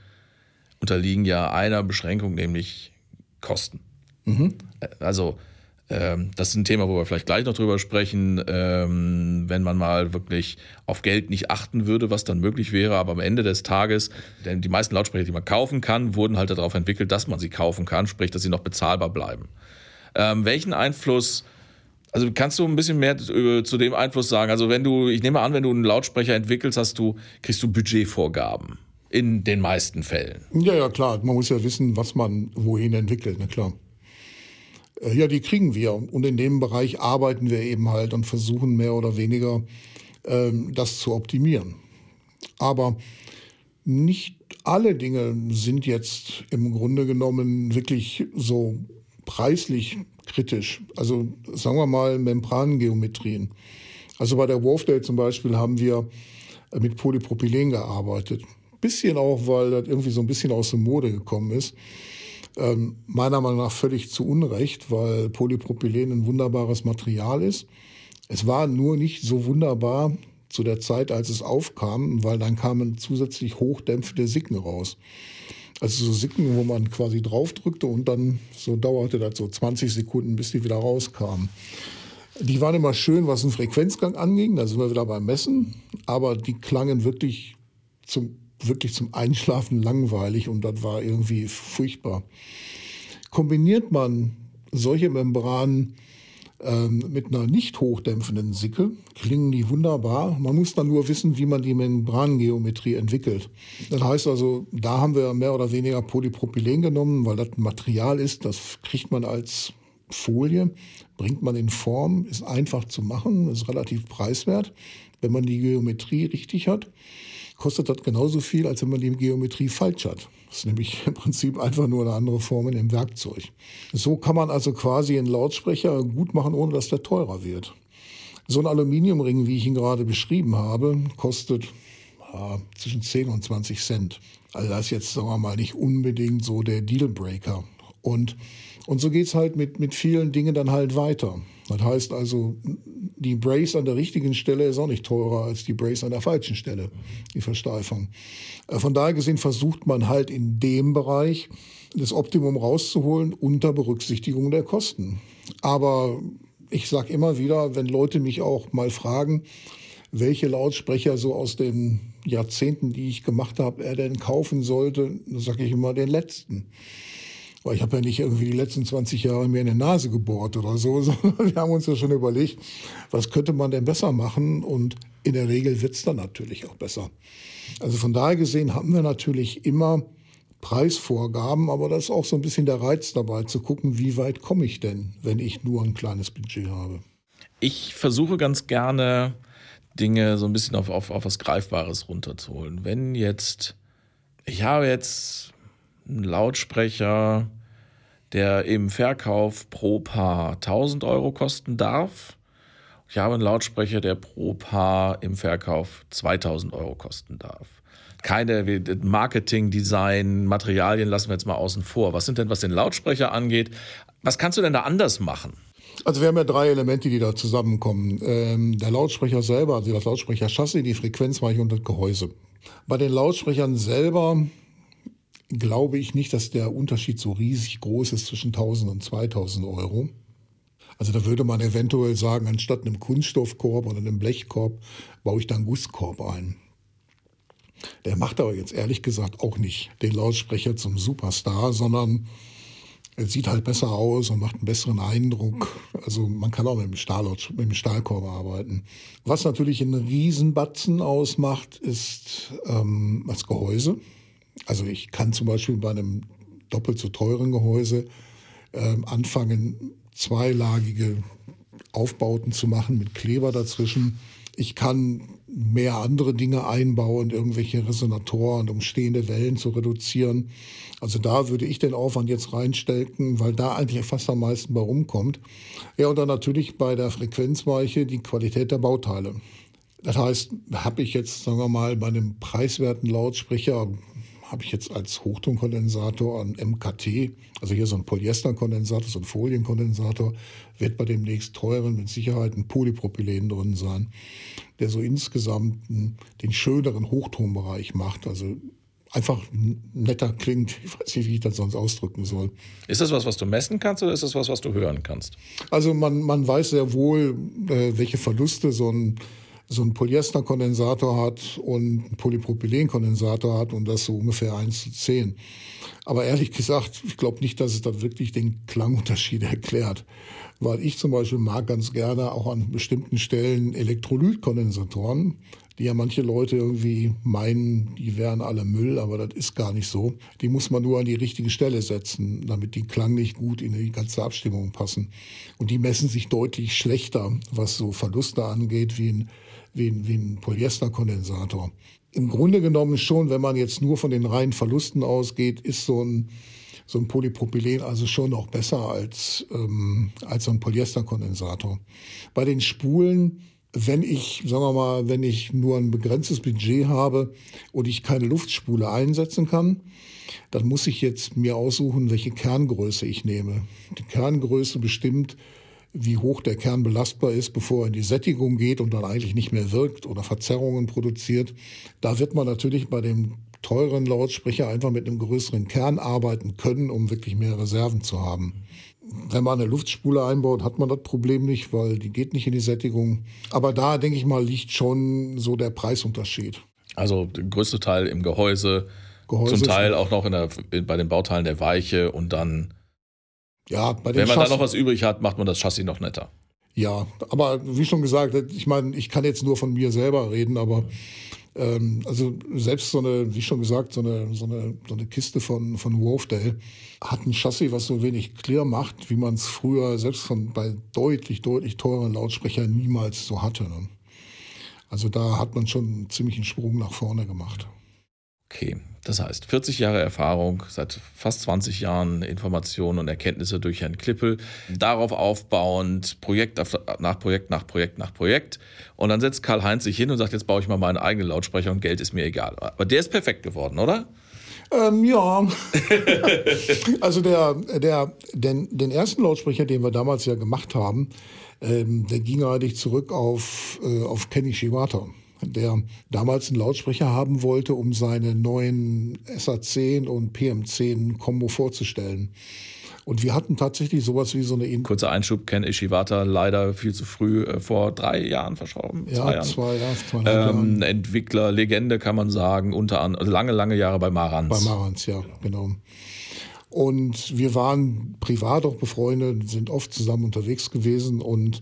Speaker 2: unterliegen ja einer Beschränkung, nämlich Kosten. Mhm. Äh, also das ist ein Thema, wo wir vielleicht gleich noch drüber sprechen, ähm, wenn man mal wirklich auf Geld nicht achten würde, was dann möglich wäre. Aber am Ende des Tages, denn die meisten Lautsprecher, die man kaufen kann, wurden halt darauf entwickelt, dass man sie kaufen kann, sprich, dass sie noch bezahlbar bleiben. Ähm, welchen Einfluss also kannst du ein bisschen mehr zu dem Einfluss sagen? Also wenn du, ich nehme an, wenn du einen Lautsprecher entwickelst, hast du, kriegst du Budgetvorgaben. in den meisten Fällen.
Speaker 1: Ja, ja, klar. Man muss ja wissen, was man wohin entwickelt, na klar. Äh, ja, die kriegen wir. Und in dem Bereich arbeiten wir eben halt und versuchen mehr oder weniger ähm, das zu optimieren. Aber nicht alle Dinge sind jetzt im Grunde genommen wirklich so preislich kritisch. Also sagen wir mal Membrangeometrien. Also bei der Wharfdale zum Beispiel haben wir mit Polypropylen gearbeitet. Bisschen auch, weil das irgendwie so ein bisschen aus der Mode gekommen ist. Ähm, meiner Meinung nach völlig zu Unrecht, weil Polypropylen ein wunderbares Material ist. Es war nur nicht so wunderbar zu der Zeit, als es aufkam, weil dann kamen zusätzlich hochdämpfende Sicken raus. Also so Sicken, wo man quasi draufdrückte und dann so dauerte das so 20 Sekunden, bis die wieder rauskamen. Die waren immer schön, was den Frequenzgang anging, da sind wir wieder beim Messen, aber die klangen wirklich zum wirklich zum Einschlafen langweilig und das war irgendwie furchtbar. Kombiniert man solche Membranen ähm, mit einer nicht hochdämpfenden Sicke, klingen die wunderbar. Man muss dann nur wissen, wie man die Membrangeometrie entwickelt. Das heißt also, da haben wir mehr oder weniger Polypropylen genommen, weil das ein Material ist, das kriegt man als Folie, bringt man in Form, ist einfach zu machen, ist relativ preiswert, wenn man die Geometrie richtig hat kostet das genauso viel, als wenn man die Geometrie falsch hat. Das ist nämlich im Prinzip einfach nur eine andere Form in dem Werkzeug. So kann man also quasi einen Lautsprecher gut machen, ohne dass der teurer wird. So ein Aluminiumring, wie ich ihn gerade beschrieben habe, kostet ja, zwischen 10 und 20 Cent. Also das ist jetzt, sagen wir mal, nicht unbedingt so der Dealbreaker. Und, und so geht's halt mit, mit vielen Dingen dann halt weiter. Das heißt also, die Brace an der richtigen Stelle ist auch nicht teurer als die Brace an der falschen Stelle, die Versteifung. Äh, von daher gesehen versucht man halt in dem Bereich das Optimum rauszuholen unter Berücksichtigung der Kosten. Aber ich sage immer wieder, wenn Leute mich auch mal fragen, welche Lautsprecher so aus den Jahrzehnten, die ich gemacht habe, er denn kaufen sollte, dann sage ich immer den letzten. Weil ich habe ja nicht irgendwie die letzten 20 Jahre mir in die Nase gebohrt oder so, sondern wir haben uns ja schon überlegt, was könnte man denn besser machen und in der Regel wird's dann natürlich auch besser. Also von daher gesehen haben wir natürlich immer Preisvorgaben, aber das ist auch so ein bisschen der Reiz dabei, zu gucken, wie weit komme ich denn, wenn ich nur ein kleines Budget habe.
Speaker 2: Ich versuche ganz gerne, Dinge so ein bisschen auf, auf, auf was Greifbares runterzuholen. Wenn jetzt, ich habe jetzt ein Lautsprecher, der im Verkauf pro Paar 1000 Euro kosten darf. Ich habe einen Lautsprecher, der pro Paar im Verkauf 2000 Euro kosten darf. Keine Marketing, Design, Materialien lassen wir jetzt mal außen vor. Was sind denn, was den Lautsprecher angeht? Was kannst du denn da anders machen?
Speaker 1: Also wir haben ja drei Elemente, die da zusammenkommen. Ähm, der Lautsprecher selber, also das Lautsprecher-Chassis, die Frequenzweiche und das Gehäuse. Bei den Lautsprechern selber glaube ich nicht, dass der Unterschied so riesig groß ist zwischen 1000 und 2000 Euro. Also da würde man eventuell sagen, anstatt einem Kunststoffkorb oder einem Blechkorb baue ich da einen Gusskorb ein. Der macht aber jetzt ehrlich gesagt auch nicht den Lautsprecher zum Superstar, sondern er sieht halt besser aus und macht einen besseren Eindruck. Also man kann auch mit dem, Stahl, mit dem Stahlkorb arbeiten. Was natürlich einen Riesenbatzen ausmacht, ist ähm, das Gehäuse. Also ich kann zum Beispiel bei einem doppelt so teuren Gehäuse äh, anfangen, zweilagige Aufbauten zu machen mit Kleber dazwischen. Ich kann mehr andere Dinge einbauen, irgendwelche Resonatoren, um stehende Wellen zu reduzieren. Also da würde ich den Aufwand jetzt reinstecken, weil da eigentlich fast am meisten bei rumkommt. Ja, und dann natürlich bei der Frequenzweiche die Qualität der Bauteile. Das heißt, habe ich jetzt, sagen wir mal, bei einem preiswerten Lautsprecher habe ich jetzt als Hochtonkondensator an MKT, also hier so ein Polyesterkondensator, so ein Folienkondensator, wird bei dem nächst teuren mit Sicherheit ein Polypropylen drin sein, der so insgesamt den schöneren Hochtonbereich macht. Also einfach netter klingt. Ich weiß nicht, wie ich das sonst ausdrücken soll.
Speaker 2: Ist das was, was du messen kannst oder ist das was, was du hören kannst?
Speaker 1: Also man, man weiß sehr wohl, äh, welche Verluste so ein so ein Polyesterkondensator hat und ein Polypropylenkondensator hat und das so ungefähr 1 zu 10. Aber ehrlich gesagt, ich glaube nicht, dass es da wirklich den Klangunterschied erklärt. Weil ich zum Beispiel mag ganz gerne auch an bestimmten Stellen Elektrolytkondensatoren, die ja manche Leute irgendwie meinen, die wären alle Müll, aber das ist gar nicht so. Die muss man nur an die richtige Stelle setzen, damit die klanglich gut in die ganze Abstimmung passen. Und die messen sich deutlich schlechter, was so Verluste angeht, wie ein, wie ein, wie ein Polyesterkondensator. Im Grunde genommen schon, wenn man jetzt nur von den reinen Verlusten ausgeht, ist so ein so ein Polypropylen also schon noch besser als, ähm, als so ein Polyesterkondensator. Bei den Spulen, wenn ich, sagen wir mal, wenn ich nur ein begrenztes Budget habe und ich keine Luftspule einsetzen kann, dann muss ich jetzt mir aussuchen, welche Kerngröße ich nehme. Die Kerngröße bestimmt, wie hoch der Kern belastbar ist, bevor er in die Sättigung geht und dann eigentlich nicht mehr wirkt oder Verzerrungen produziert. Da wird man natürlich bei dem teuren Lautsprecher einfach mit einem größeren Kern arbeiten können, um wirklich mehr Reserven zu haben. Wenn man eine Luftspule einbaut, hat man das Problem nicht, weil die geht nicht in die Sättigung. Aber da, denke ich mal, liegt schon so der Preisunterschied.
Speaker 2: Also der größte Teil im Gehäuse, Gehäuse zum Teil auch noch in der, bei den Bauteilen der Weiche und dann,
Speaker 1: ja,
Speaker 2: bei den wenn man Chassis, da noch was übrig hat, macht man das Chassis noch netter.
Speaker 1: Ja, aber wie schon gesagt, ich meine, ich kann jetzt nur von mir selber reden, aber ähm, also selbst so eine, wie schon gesagt, so eine, so eine, so eine Kiste von, von Wolfdale hat ein Chassis, was so wenig clear macht, wie man es früher selbst von bei deutlich, deutlich teuren Lautsprechern niemals so hatte. Ne? Also da hat man schon einen ziemlichen Sprung nach vorne gemacht.
Speaker 2: Okay, das heißt 40 Jahre Erfahrung, seit fast 20 Jahren Informationen und Erkenntnisse durch Herrn Klippel, darauf aufbauend Projekt nach Projekt nach Projekt nach Projekt. Und dann setzt Karl-Heinz sich hin und sagt, jetzt baue ich mal meinen eigenen Lautsprecher und Geld ist mir egal. Aber der ist perfekt geworden, oder?
Speaker 1: Ähm, ja. also der, der, den, den ersten Lautsprecher, den wir damals ja gemacht haben, ähm, der ging eigentlich zurück auf, äh, auf Kenny Shibata der damals einen Lautsprecher haben wollte, um seine neuen SA10 und PM10 Combo vorzustellen. Und wir hatten tatsächlich sowas wie so eine... In
Speaker 2: Kurzer Einschub, Ken Ishiwata leider viel zu früh äh, vor drei Jahren verschoben.
Speaker 1: Ja, zwei, Jahren. zwei, ja,
Speaker 2: zwei ähm, Entwickler, Legende kann man sagen, unter anderem also lange, lange Jahre bei Marantz.
Speaker 1: Bei Marantz, ja, genau. Und wir waren privat auch befreundet, sind oft zusammen unterwegs gewesen und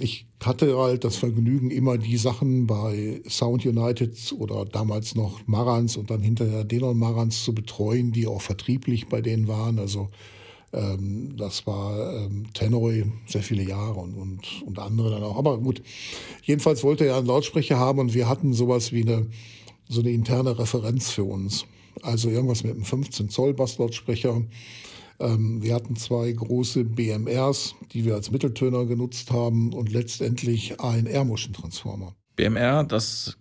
Speaker 1: ich hatte halt das Vergnügen, immer die Sachen bei Sound United oder damals noch Marans und dann hinterher Denon Marans zu betreuen, die auch vertrieblich bei denen waren. Also ähm, das war ähm, Tenoy sehr viele Jahre und, und, und andere dann auch. Aber gut, jedenfalls wollte er einen Lautsprecher haben und wir hatten sowas wie eine, so eine interne Referenz für uns. Also irgendwas mit einem 15 Zoll Basslautsprecher ähm, wir hatten zwei große BMRs, die wir als Mitteltöner genutzt haben und letztendlich ein Air-Motion-Transformer.
Speaker 2: BMR, das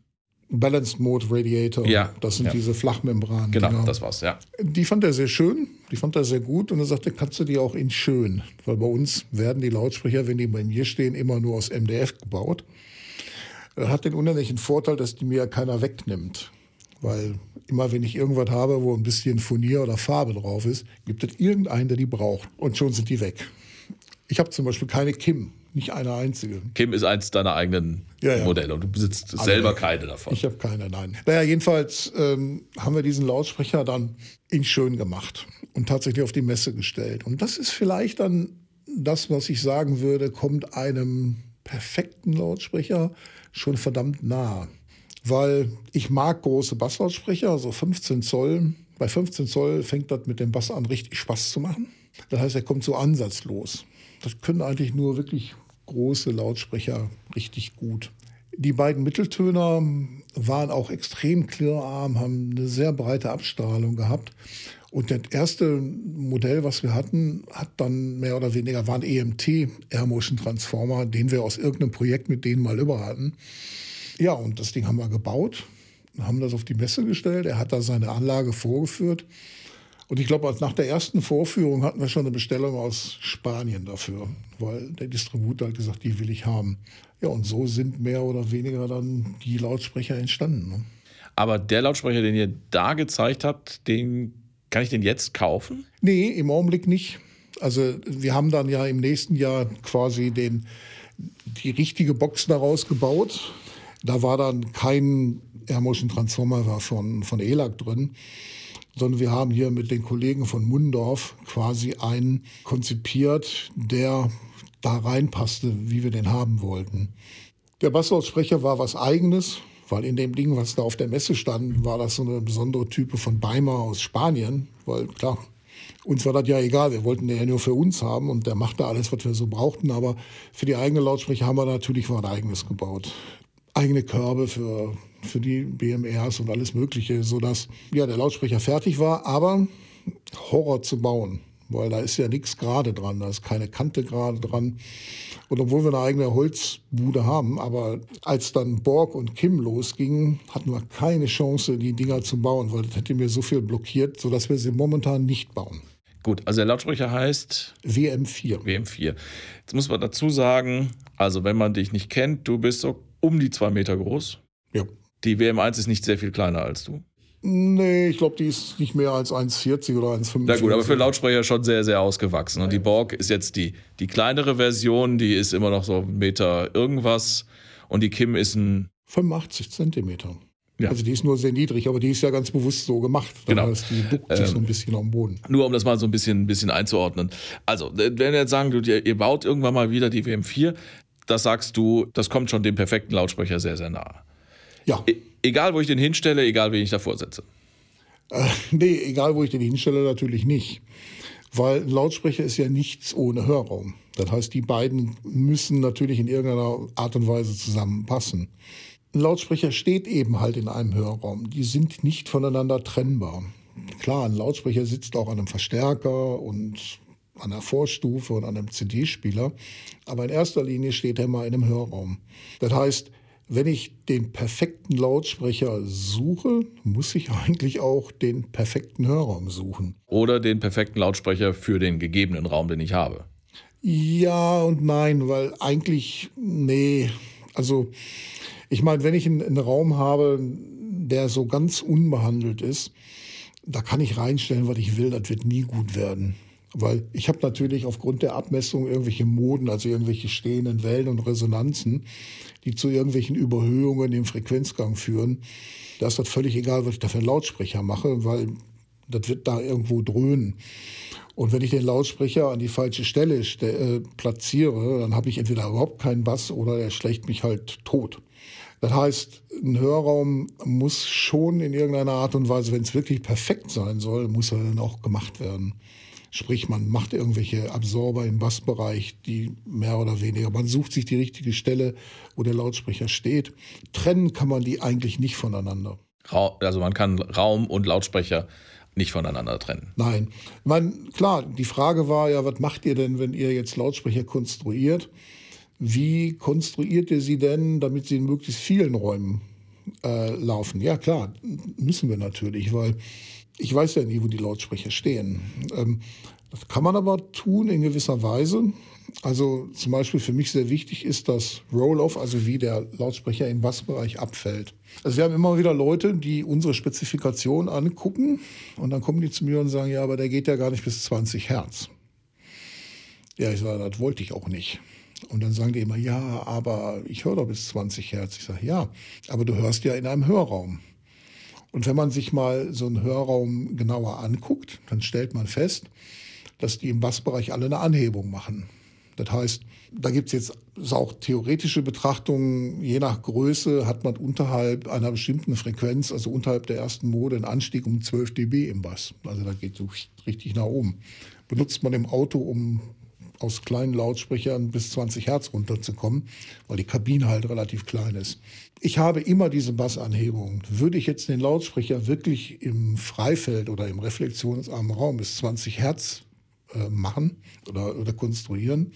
Speaker 1: Balanced Mode Radiator.
Speaker 2: Ja.
Speaker 1: Das sind
Speaker 2: ja.
Speaker 1: diese Flachmembranen.
Speaker 2: Genau, genau, das war's, ja.
Speaker 1: Die fand er sehr schön, die fand er sehr gut und er sagte, kannst du die auch in schön? Weil bei uns werden die Lautsprecher, wenn die bei mir stehen, immer nur aus MDF gebaut. Er hat den unheimlichen Vorteil, dass die mir keiner wegnimmt. Weil immer wenn ich irgendwas habe, wo ein bisschen Furnier oder Farbe drauf ist, gibt es irgendeinen, der die braucht. Und schon sind die weg. Ich habe zum Beispiel keine Kim, nicht eine einzige.
Speaker 2: Kim ist eins deiner eigenen ja, ja. Modelle und du besitzt Alle selber keine davon.
Speaker 1: Ich habe keine, nein. Naja, jedenfalls ähm, haben wir diesen Lautsprecher dann in schön gemacht und tatsächlich auf die Messe gestellt. Und das ist vielleicht dann das, was ich sagen würde, kommt einem perfekten Lautsprecher schon verdammt nah weil ich mag große Basslautsprecher, so 15 Zoll. Bei 15 Zoll fängt das mit dem Bass an, richtig Spaß zu machen. Das heißt, er kommt so ansatzlos. Das können eigentlich nur wirklich große Lautsprecher richtig gut. Die beiden Mitteltöner waren auch extrem cleararm, haben eine sehr breite Abstrahlung gehabt. Und das erste Modell, was wir hatten, hat dann mehr oder weniger war ein EMT Air Motion Transformer, den wir aus irgendeinem Projekt mit denen mal über hatten. Ja, und das Ding haben wir gebaut, haben das auf die Messe gestellt. Er hat da seine Anlage vorgeführt. Und ich glaube, nach der ersten Vorführung hatten wir schon eine Bestellung aus Spanien dafür, weil der Distributor hat gesagt, die will ich haben. Ja, und so sind mehr oder weniger dann die Lautsprecher entstanden. Ne?
Speaker 2: Aber der Lautsprecher, den ihr da gezeigt habt, den kann ich den jetzt kaufen?
Speaker 1: Nee, im Augenblick nicht. Also wir haben dann ja im nächsten Jahr quasi den, die richtige Box daraus gebaut. Da war dann kein Air Motion Transformer von, von ELAC drin, sondern wir haben hier mit den Kollegen von Mundorf quasi einen konzipiert, der da reinpasste, wie wir den haben wollten. Der Basslautsprecher war was Eigenes, weil in dem Ding, was da auf der Messe stand, war das so eine besondere Type von Beimer aus Spanien, weil klar, uns war das ja egal, wir wollten den ja nur für uns haben und der machte alles, was wir so brauchten, aber für die eigenen Lautsprecher haben wir natürlich was eigenes gebaut. Eigene Körbe für, für die BMRs und alles Mögliche, sodass ja, der Lautsprecher fertig war, aber Horror zu bauen weil da ist ja nichts gerade dran, da ist keine Kante gerade dran. Und obwohl wir eine eigene Holzbude haben, aber als dann Borg und Kim losgingen, hatten wir keine Chance, die Dinger zu bauen, weil das hätte mir so viel blockiert, sodass wir sie momentan nicht bauen.
Speaker 2: Gut, also der Lautsprecher heißt
Speaker 1: WM4.
Speaker 2: WM4. Jetzt muss man dazu sagen, also wenn man dich nicht kennt, du bist so um die zwei Meter groß.
Speaker 1: Ja.
Speaker 2: Die WM1 ist nicht sehr viel kleiner als du.
Speaker 1: Nee, ich glaube, die ist nicht mehr als 1,40 oder 1,50.
Speaker 2: Na gut, aber für Lautsprecher schon sehr, sehr ausgewachsen. Und die Borg ist jetzt die, die kleinere Version, die ist immer noch so ein Meter irgendwas. Und die Kim ist ein.
Speaker 1: 85 Zentimeter. Ja. Also die ist nur sehr niedrig, aber die ist ja ganz bewusst so gemacht.
Speaker 2: Das genau.
Speaker 1: heißt, die duckt sich ähm, so ein bisschen am Boden.
Speaker 2: Nur um das mal so ein bisschen, ein bisschen einzuordnen. Also, wenn wir jetzt sagen, ihr, ihr baut irgendwann mal wieder die WM4, das sagst du, das kommt schon dem perfekten Lautsprecher sehr, sehr nahe.
Speaker 1: Ja.
Speaker 2: E egal, wo ich den hinstelle, egal, wen ich davor setze.
Speaker 1: Äh, nee, egal, wo ich den hinstelle, natürlich nicht. Weil ein Lautsprecher ist ja nichts ohne Hörraum. Das heißt, die beiden müssen natürlich in irgendeiner Art und Weise zusammenpassen. Ein Lautsprecher steht eben halt in einem Hörraum. Die sind nicht voneinander trennbar. Klar, ein Lautsprecher sitzt auch an einem Verstärker und an der Vorstufe und an einem CD-Spieler. Aber in erster Linie steht er mal in einem Hörraum. Das heißt, wenn ich den perfekten Lautsprecher suche, muss ich eigentlich auch den perfekten Hörraum suchen.
Speaker 2: Oder den perfekten Lautsprecher für den gegebenen Raum, den ich habe.
Speaker 1: Ja und nein, weil eigentlich, nee. Also, ich meine, wenn ich einen, einen Raum habe, der so ganz unbehandelt ist, da kann ich reinstellen, was ich will, das wird nie gut werden. Weil ich habe natürlich aufgrund der Abmessung irgendwelche Moden, also irgendwelche stehenden Wellen und Resonanzen, die zu irgendwelchen Überhöhungen im Frequenzgang führen. Da ist das völlig egal, was ich da für einen Lautsprecher mache, weil das wird da irgendwo dröhnen. Und wenn ich den Lautsprecher an die falsche Stelle äh, platziere, dann habe ich entweder überhaupt keinen Bass oder er schlägt mich halt tot. Das heißt, ein Hörraum muss schon in irgendeiner Art und Weise, wenn es wirklich perfekt sein soll, muss er dann auch gemacht werden. Sprich, man macht irgendwelche Absorber im Bassbereich, die mehr oder weniger, man sucht sich die richtige Stelle, wo der Lautsprecher steht. Trennen kann man die eigentlich nicht voneinander.
Speaker 2: Also man kann Raum und Lautsprecher nicht voneinander trennen.
Speaker 1: Nein. Meine, klar, die Frage war ja, was macht ihr denn, wenn ihr jetzt Lautsprecher konstruiert? Wie konstruiert ihr sie denn, damit sie in möglichst vielen Räumen äh, laufen? Ja, klar, müssen wir natürlich, weil ich weiß ja nie, wo die Lautsprecher stehen. Ähm, das kann man aber tun in gewisser Weise. Also zum Beispiel für mich sehr wichtig ist das Roll-off, also wie der Lautsprecher im Bassbereich abfällt. Also wir haben immer wieder Leute, die unsere Spezifikation angucken und dann kommen die zu mir und sagen, ja, aber der geht ja gar nicht bis 20 Hertz. Ja, ich sage, das wollte ich auch nicht. Und dann sagen die immer, ja, aber ich höre doch bis 20 Hertz. Ich sage, ja, aber du hörst ja in einem Hörraum. Und wenn man sich mal so einen Hörraum genauer anguckt, dann stellt man fest, dass die im Bassbereich alle eine Anhebung machen. Das heißt, da gibt es jetzt auch theoretische Betrachtungen. Je nach Größe hat man unterhalb einer bestimmten Frequenz, also unterhalb der ersten Mode, einen Anstieg um 12 dB im Bass. Also da geht so richtig nach oben. Benutzt man im Auto, um aus kleinen Lautsprechern bis 20 Hertz runterzukommen, weil die Kabine halt relativ klein ist. Ich habe immer diese Bassanhebung. Würde ich jetzt den Lautsprecher wirklich im Freifeld oder im reflexionsarmen Raum bis 20 Hertz äh, machen oder, oder konstruieren,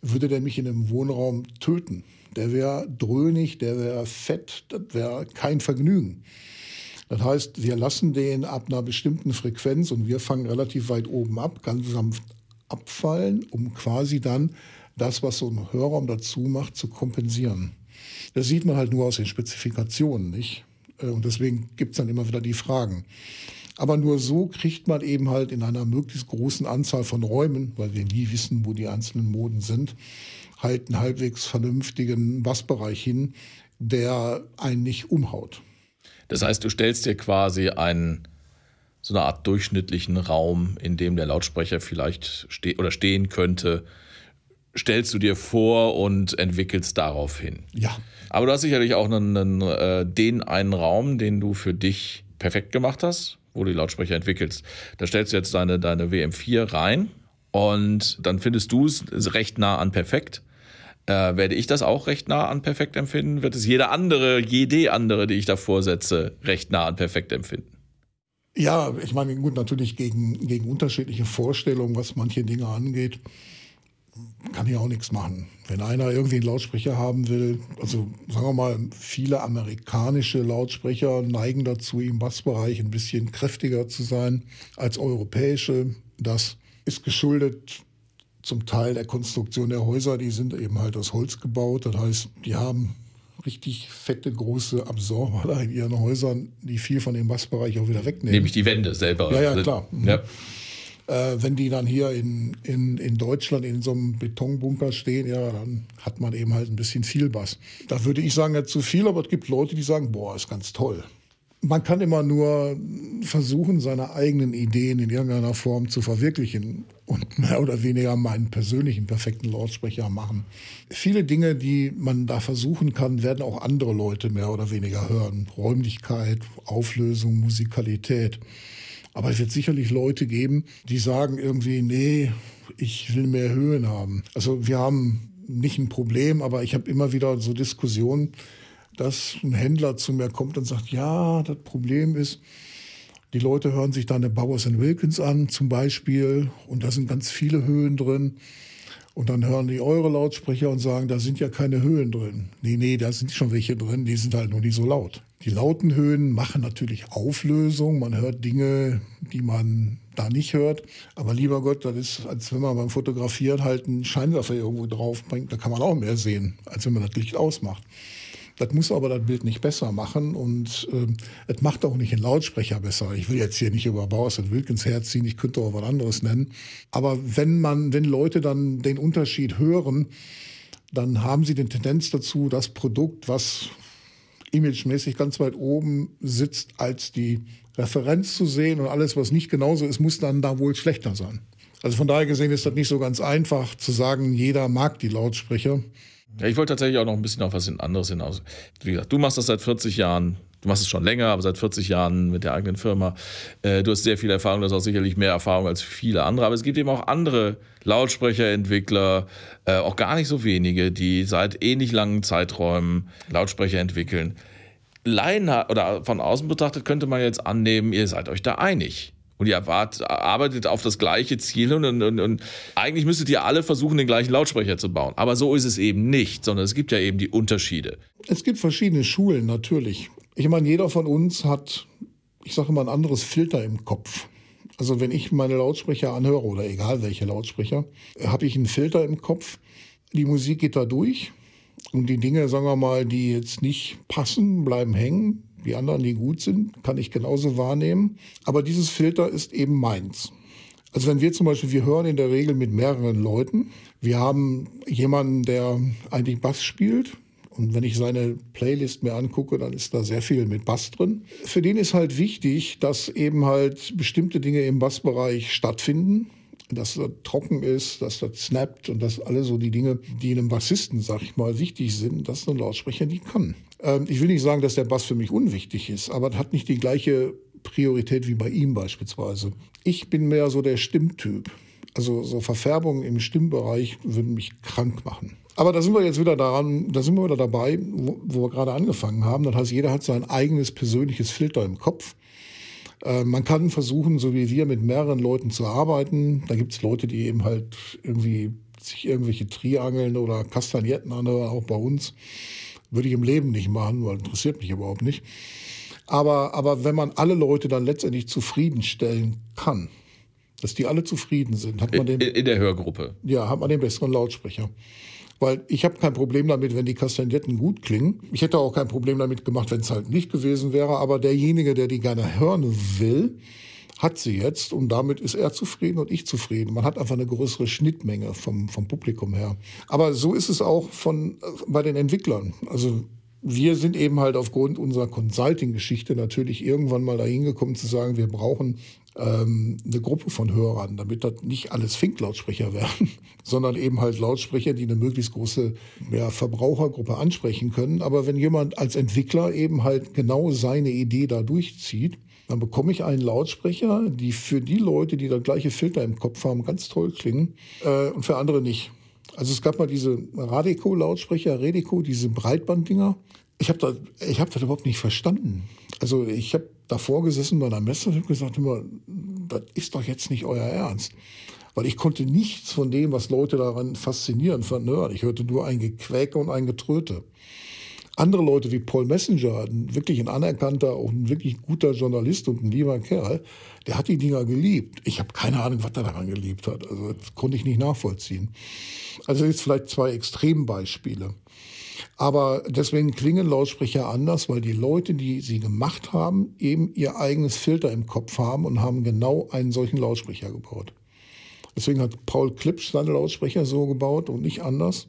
Speaker 1: würde der mich in einem Wohnraum töten. Der wäre dröhnig, der wäre fett, das wäre kein Vergnügen. Das heißt, wir lassen den ab einer bestimmten Frequenz und wir fangen relativ weit oben ab, ganz sanft abfallen, um quasi dann das, was so ein Hörraum dazu macht, zu kompensieren. Das sieht man halt nur aus den Spezifikationen nicht. Äh, und deswegen gibt es dann immer wieder die Fragen. Aber nur so kriegt man eben halt in einer möglichst großen Anzahl von Räumen, weil wir nie wissen, wo die einzelnen Moden sind, halt einen halbwegs vernünftigen Bassbereich hin, der einen nicht umhaut.
Speaker 2: Das heißt, du stellst dir quasi einen so eine Art durchschnittlichen Raum, in dem der Lautsprecher vielleicht ste oder stehen könnte, stellst du dir vor und entwickelst darauf hin.
Speaker 1: Ja.
Speaker 2: Aber du hast sicherlich auch einen, einen, äh, den einen Raum, den du für dich perfekt gemacht hast, wo du die Lautsprecher entwickelst. Da stellst du jetzt deine, deine WM4 rein und dann findest du es recht nah an perfekt. Äh, werde ich das auch recht nah an perfekt empfinden? Wird es jeder andere, jede andere, die ich davor setze, recht nah an perfekt empfinden?
Speaker 1: Ja, ich meine, gut, natürlich gegen, gegen unterschiedliche Vorstellungen, was manche Dinge angeht, kann ich auch nichts machen. Wenn einer irgendwie einen Lautsprecher haben will, also sagen wir mal, viele amerikanische Lautsprecher neigen dazu, im Bassbereich ein bisschen kräftiger zu sein als europäische. Das ist geschuldet zum Teil der Konstruktion der Häuser. Die sind eben halt aus Holz gebaut. Das heißt, die haben richtig fette, große Absorber da in ihren Häusern, die viel von dem Bassbereich auch wieder wegnehmen.
Speaker 2: Nämlich die Wände selber.
Speaker 1: Ja, ja, klar. Mhm. Ja. Äh, wenn die dann hier in, in, in Deutschland in so einem Betonbunker stehen, ja, dann hat man eben halt ein bisschen viel Bass. Da würde ich sagen, ja, zu viel, aber es gibt Leute, die sagen, boah, ist ganz toll. Man kann immer nur versuchen, seine eigenen Ideen in irgendeiner Form zu verwirklichen und mehr oder weniger meinen persönlichen perfekten Lautsprecher machen. Viele Dinge, die man da versuchen kann, werden auch andere Leute mehr oder weniger hören. Räumlichkeit, Auflösung, Musikalität. Aber es wird sicherlich Leute geben, die sagen irgendwie, nee, ich will mehr Höhen haben. Also wir haben nicht ein Problem, aber ich habe immer wieder so Diskussionen, dass ein Händler zu mir kommt und sagt, ja, das Problem ist, die Leute hören sich dann eine Bowers Wilkins an zum Beispiel und da sind ganz viele Höhen drin. Und dann hören die eure Lautsprecher und sagen, da sind ja keine Höhen drin. Nee, nee, da sind schon welche drin, die sind halt nur nicht so laut. Die lauten Höhen machen natürlich Auflösung. Man hört Dinge, die man da nicht hört. Aber lieber Gott, das ist, als wenn man beim Fotografieren halt einen Scheinwerfer irgendwo drauf bringt. Da kann man auch mehr sehen, als wenn man das Licht ausmacht. Das muss aber das Bild nicht besser machen und äh, es macht auch nicht den Lautsprecher besser. Ich will jetzt hier nicht über Bauers und Wilkins herziehen, ich könnte auch was anderes nennen. Aber wenn man, wenn Leute dann den Unterschied hören, dann haben sie die Tendenz dazu, das Produkt, was imagemäßig ganz weit oben sitzt, als die Referenz zu sehen und alles, was nicht genauso ist, muss dann da wohl schlechter sein. Also von daher gesehen ist das nicht so ganz einfach zu sagen, jeder mag die Lautsprecher.
Speaker 2: Ja, ich wollte tatsächlich auch noch ein bisschen auf was anderes hinaus. Wie gesagt, du machst das seit 40 Jahren. Du machst es schon länger, aber seit 40 Jahren mit der eigenen Firma. Äh, du hast sehr viel Erfahrung, du hast auch sicherlich mehr Erfahrung als viele andere. Aber es gibt eben auch andere Lautsprecherentwickler, äh, auch gar nicht so wenige, die seit ähnlich langen Zeiträumen Lautsprecher entwickeln. Laien oder von außen betrachtet könnte man jetzt annehmen, ihr seid euch da einig. Und ihr arbeitet auf das gleiche Ziel und, und, und, eigentlich müsstet ihr alle versuchen, den gleichen Lautsprecher zu bauen. Aber so ist es eben nicht, sondern es gibt ja eben die Unterschiede.
Speaker 1: Es gibt verschiedene Schulen, natürlich. Ich meine, jeder von uns hat, ich sage mal, ein anderes Filter im Kopf. Also wenn ich meine Lautsprecher anhöre oder egal welche Lautsprecher, habe ich einen Filter im Kopf. Die Musik geht da durch und die Dinge, sagen wir mal, die jetzt nicht passen, bleiben hängen die anderen, die gut sind, kann ich genauso wahrnehmen. Aber dieses Filter ist eben meins. Also wenn wir zum Beispiel, wir hören in der Regel mit mehreren Leuten. Wir haben jemanden, der eigentlich Bass spielt. Und wenn ich seine Playlist mir angucke, dann ist da sehr viel mit Bass drin. Für den ist halt wichtig, dass eben halt bestimmte Dinge im Bassbereich stattfinden dass das trocken ist, dass das snappt und dass alle so die Dinge, die einem Bassisten, sag ich mal, wichtig sind, dass ein Lautsprecher die kann. Ähm, ich will nicht sagen, dass der Bass für mich unwichtig ist, aber das hat nicht die gleiche Priorität wie bei ihm beispielsweise. Ich bin mehr so der Stimmtyp. Also so Verfärbungen im Stimmbereich würden mich krank machen. Aber da sind wir jetzt wieder daran, da sind wir wieder dabei, wo, wo wir gerade angefangen haben. Das heißt, jeder hat sein eigenes persönliches Filter im Kopf. Äh, man kann versuchen, so wie wir, mit mehreren Leuten zu arbeiten. Da gibt es Leute, die eben halt irgendwie sich irgendwelche Triangeln oder Kastagnetten anhören, auch bei uns. Würde ich im Leben nicht machen, weil interessiert mich überhaupt nicht. Aber, aber wenn man alle Leute dann letztendlich zufriedenstellen kann, dass die alle zufrieden sind, hat man den.
Speaker 2: In der Hörgruppe.
Speaker 1: Ja, hat man den besseren Lautsprecher. Weil ich habe kein Problem damit, wenn die Kastagnetten gut klingen. Ich hätte auch kein Problem damit gemacht, wenn es halt nicht gewesen wäre. Aber derjenige, der die gerne hören will, hat sie jetzt und damit ist er zufrieden und ich zufrieden. Man hat einfach eine größere Schnittmenge vom, vom Publikum her. Aber so ist es auch von, äh, bei den Entwicklern. Also wir sind eben halt aufgrund unserer Consulting-Geschichte natürlich irgendwann mal dahin gekommen zu sagen, wir brauchen ähm, eine Gruppe von Hörern, damit das nicht alles Fink-Lautsprecher werden, sondern eben halt Lautsprecher, die eine möglichst große ja, Verbrauchergruppe ansprechen können. Aber wenn jemand als Entwickler eben halt genau seine Idee da durchzieht, dann bekomme ich einen Lautsprecher, die für die Leute, die das gleiche Filter im Kopf haben, ganz toll klingen äh, und für andere nicht. Also es gab mal diese Radeco-Lautsprecher, Redeco, diese Breitbanddinger. Ich habe da, ich hab das überhaupt nicht verstanden. Also ich habe davor gesessen bei einer Messe und habe gesagt, immer, das ist doch jetzt nicht euer Ernst. Weil ich konnte nichts von dem, was Leute daran faszinierend fanden, hören. Ich hörte nur ein Gequäke und ein Getröte. Andere Leute wie Paul Messenger, wirklich ein anerkannter, auch ein wirklich guter Journalist und ein lieber Kerl, der hat die Dinger geliebt. Ich habe keine Ahnung, was er daran geliebt hat. Also das konnte ich nicht nachvollziehen. Also jetzt vielleicht zwei Extrembeispiele. Aber deswegen klingen Lautsprecher anders, weil die Leute, die sie gemacht haben, eben ihr eigenes Filter im Kopf haben und haben genau einen solchen Lautsprecher gebaut. Deswegen hat Paul Klipsch seine Lautsprecher so gebaut und nicht anders.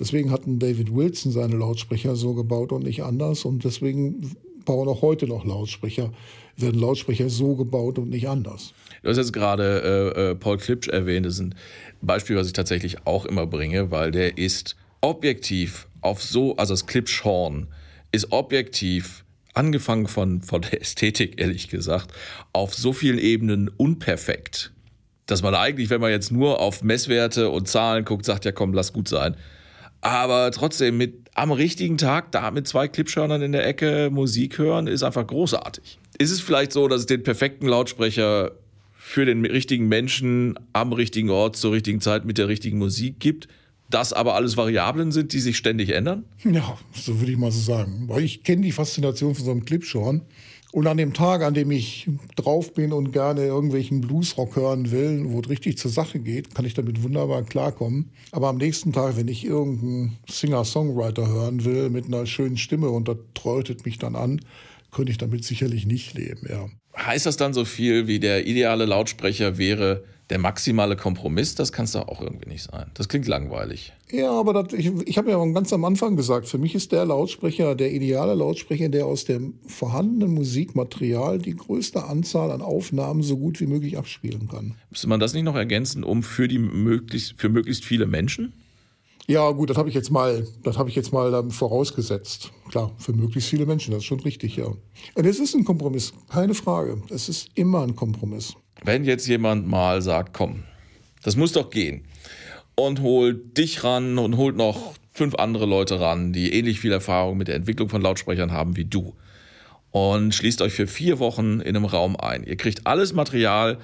Speaker 1: Deswegen hatten David Wilson seine Lautsprecher so gebaut und nicht anders. Und deswegen bauen auch heute noch Lautsprecher, werden Lautsprecher so gebaut und nicht anders.
Speaker 2: Du hast jetzt gerade äh, äh, Paul Klipsch erwähnt. Das ist ein Beispiel, was ich tatsächlich auch immer bringe, weil der ist objektiv auf so, also das Klipschhorn ist objektiv angefangen von, von der Ästhetik, ehrlich gesagt, auf so vielen Ebenen unperfekt dass man eigentlich, wenn man jetzt nur auf Messwerte und Zahlen guckt, sagt, ja komm, lass gut sein. Aber trotzdem, mit am richtigen Tag da mit zwei Clipschörnern in der Ecke Musik hören, ist einfach großartig. Ist es vielleicht so, dass es den perfekten Lautsprecher für den richtigen Menschen am richtigen Ort zur richtigen Zeit mit der richtigen Musik gibt? Das aber alles Variablen sind, die sich ständig ändern?
Speaker 1: Ja, so würde ich mal so sagen. Weil ich kenne die Faszination von so einem Clipschorn. Und an dem Tag, an dem ich drauf bin und gerne irgendwelchen Bluesrock hören will, wo es richtig zur Sache geht, kann ich damit wunderbar klarkommen. Aber am nächsten Tag, wenn ich irgendeinen Singer-Songwriter hören will mit einer schönen Stimme und das träutet mich dann an, könnte ich damit sicherlich nicht leben, ja.
Speaker 2: Heißt das dann so viel wie der ideale Lautsprecher wäre, der maximale Kompromiss, das kann es doch auch irgendwie nicht sein. Das klingt langweilig.
Speaker 1: Ja, aber das, ich, ich habe ja ganz am Anfang gesagt, für mich ist der Lautsprecher, der ideale Lautsprecher, der aus dem vorhandenen Musikmaterial die größte Anzahl an Aufnahmen so gut wie möglich abspielen kann.
Speaker 2: Müsste man das nicht noch ergänzen, um für die möglichst, für möglichst viele Menschen?
Speaker 1: Ja, gut, das habe ich jetzt mal, das habe ich jetzt mal dann vorausgesetzt. Klar, für möglichst viele Menschen, das ist schon richtig, ja. Und es ist ein Kompromiss, keine Frage. Es ist immer ein Kompromiss.
Speaker 2: Wenn jetzt jemand mal sagt, komm, das muss doch gehen und holt dich ran und holt noch fünf andere Leute ran, die ähnlich viel Erfahrung mit der Entwicklung von Lautsprechern haben wie du und schließt euch für vier Wochen in einem Raum ein. Ihr kriegt alles Material,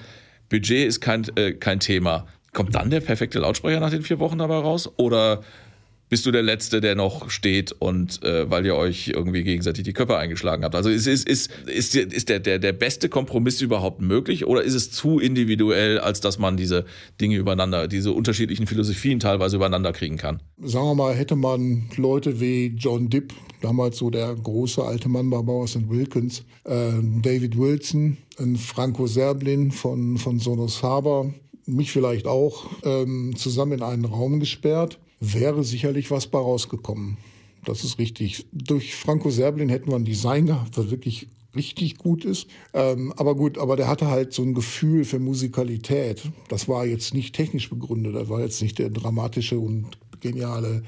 Speaker 2: Budget ist kein, äh, kein Thema. Kommt dann der perfekte Lautsprecher nach den vier Wochen dabei raus? Oder bist du der Letzte, der noch steht und äh, weil ihr euch irgendwie gegenseitig die Köpfe eingeschlagen habt? Also ist, ist, ist, ist, ist der, der, der beste Kompromiss überhaupt möglich oder ist es zu individuell, als dass man diese Dinge übereinander, diese unterschiedlichen Philosophien teilweise übereinander kriegen kann?
Speaker 1: Sagen wir mal, hätte man Leute wie John Dipp, damals so der große alte Mann bei Bowers Wilkins, äh, David Wilson, Franco Serblin von, von Sonos Haber, mich vielleicht auch, ähm, zusammen in einen Raum gesperrt, wäre sicherlich was bei rausgekommen. Das ist richtig. Durch Franco Serblin hätten wir ein Design gehabt, das wirklich richtig gut ist. Ähm, aber gut, aber der hatte halt so ein Gefühl für Musikalität. Das war jetzt nicht technisch begründet, das war jetzt nicht der dramatische und geniale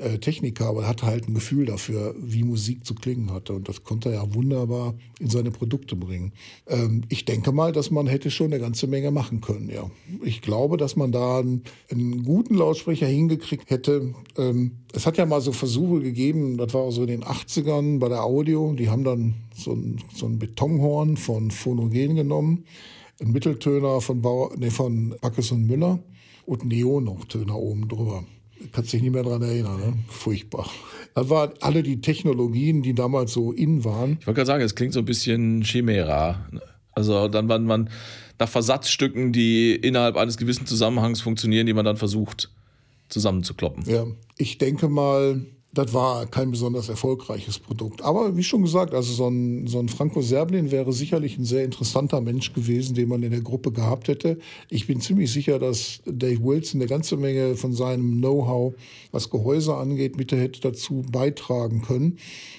Speaker 1: äh, Techniker, aber er hatte halt ein Gefühl dafür, wie Musik zu klingen hatte. Und das konnte er ja wunderbar in seine Produkte bringen. Ähm, ich denke mal, dass man hätte schon eine ganze Menge machen können, ja. Ich glaube, dass man da einen, einen guten Lautsprecher hingekriegt hätte. Ähm, es hat ja mal so Versuche gegeben, das war so in den 80ern bei der Audio, die haben dann so ein, so ein Betonhorn von Phonogen genommen, einen Mitteltöner von, Bauer, nee, von Backes und Müller und Neon-Töner oben drüber kannst dich nicht mehr daran erinnern. Ne? Furchtbar. Das waren alle die Technologien, die damals so in waren.
Speaker 2: Ich wollte gerade sagen, es klingt so ein bisschen Chimera. Also dann war man nach Versatzstücken, die innerhalb eines gewissen Zusammenhangs funktionieren, die man dann versucht zusammenzukloppen.
Speaker 1: Ja, ich denke mal, das war kein besonders erfolgreiches Produkt. Aber wie schon gesagt, also so ein, so ein Franco Serblin wäre sicherlich ein sehr interessanter Mensch gewesen, den man in der Gruppe gehabt hätte. Ich bin ziemlich sicher, dass Dave Wilson eine ganze Menge von seinem Know-how, was Gehäuse angeht, mit hätte dazu beitragen können.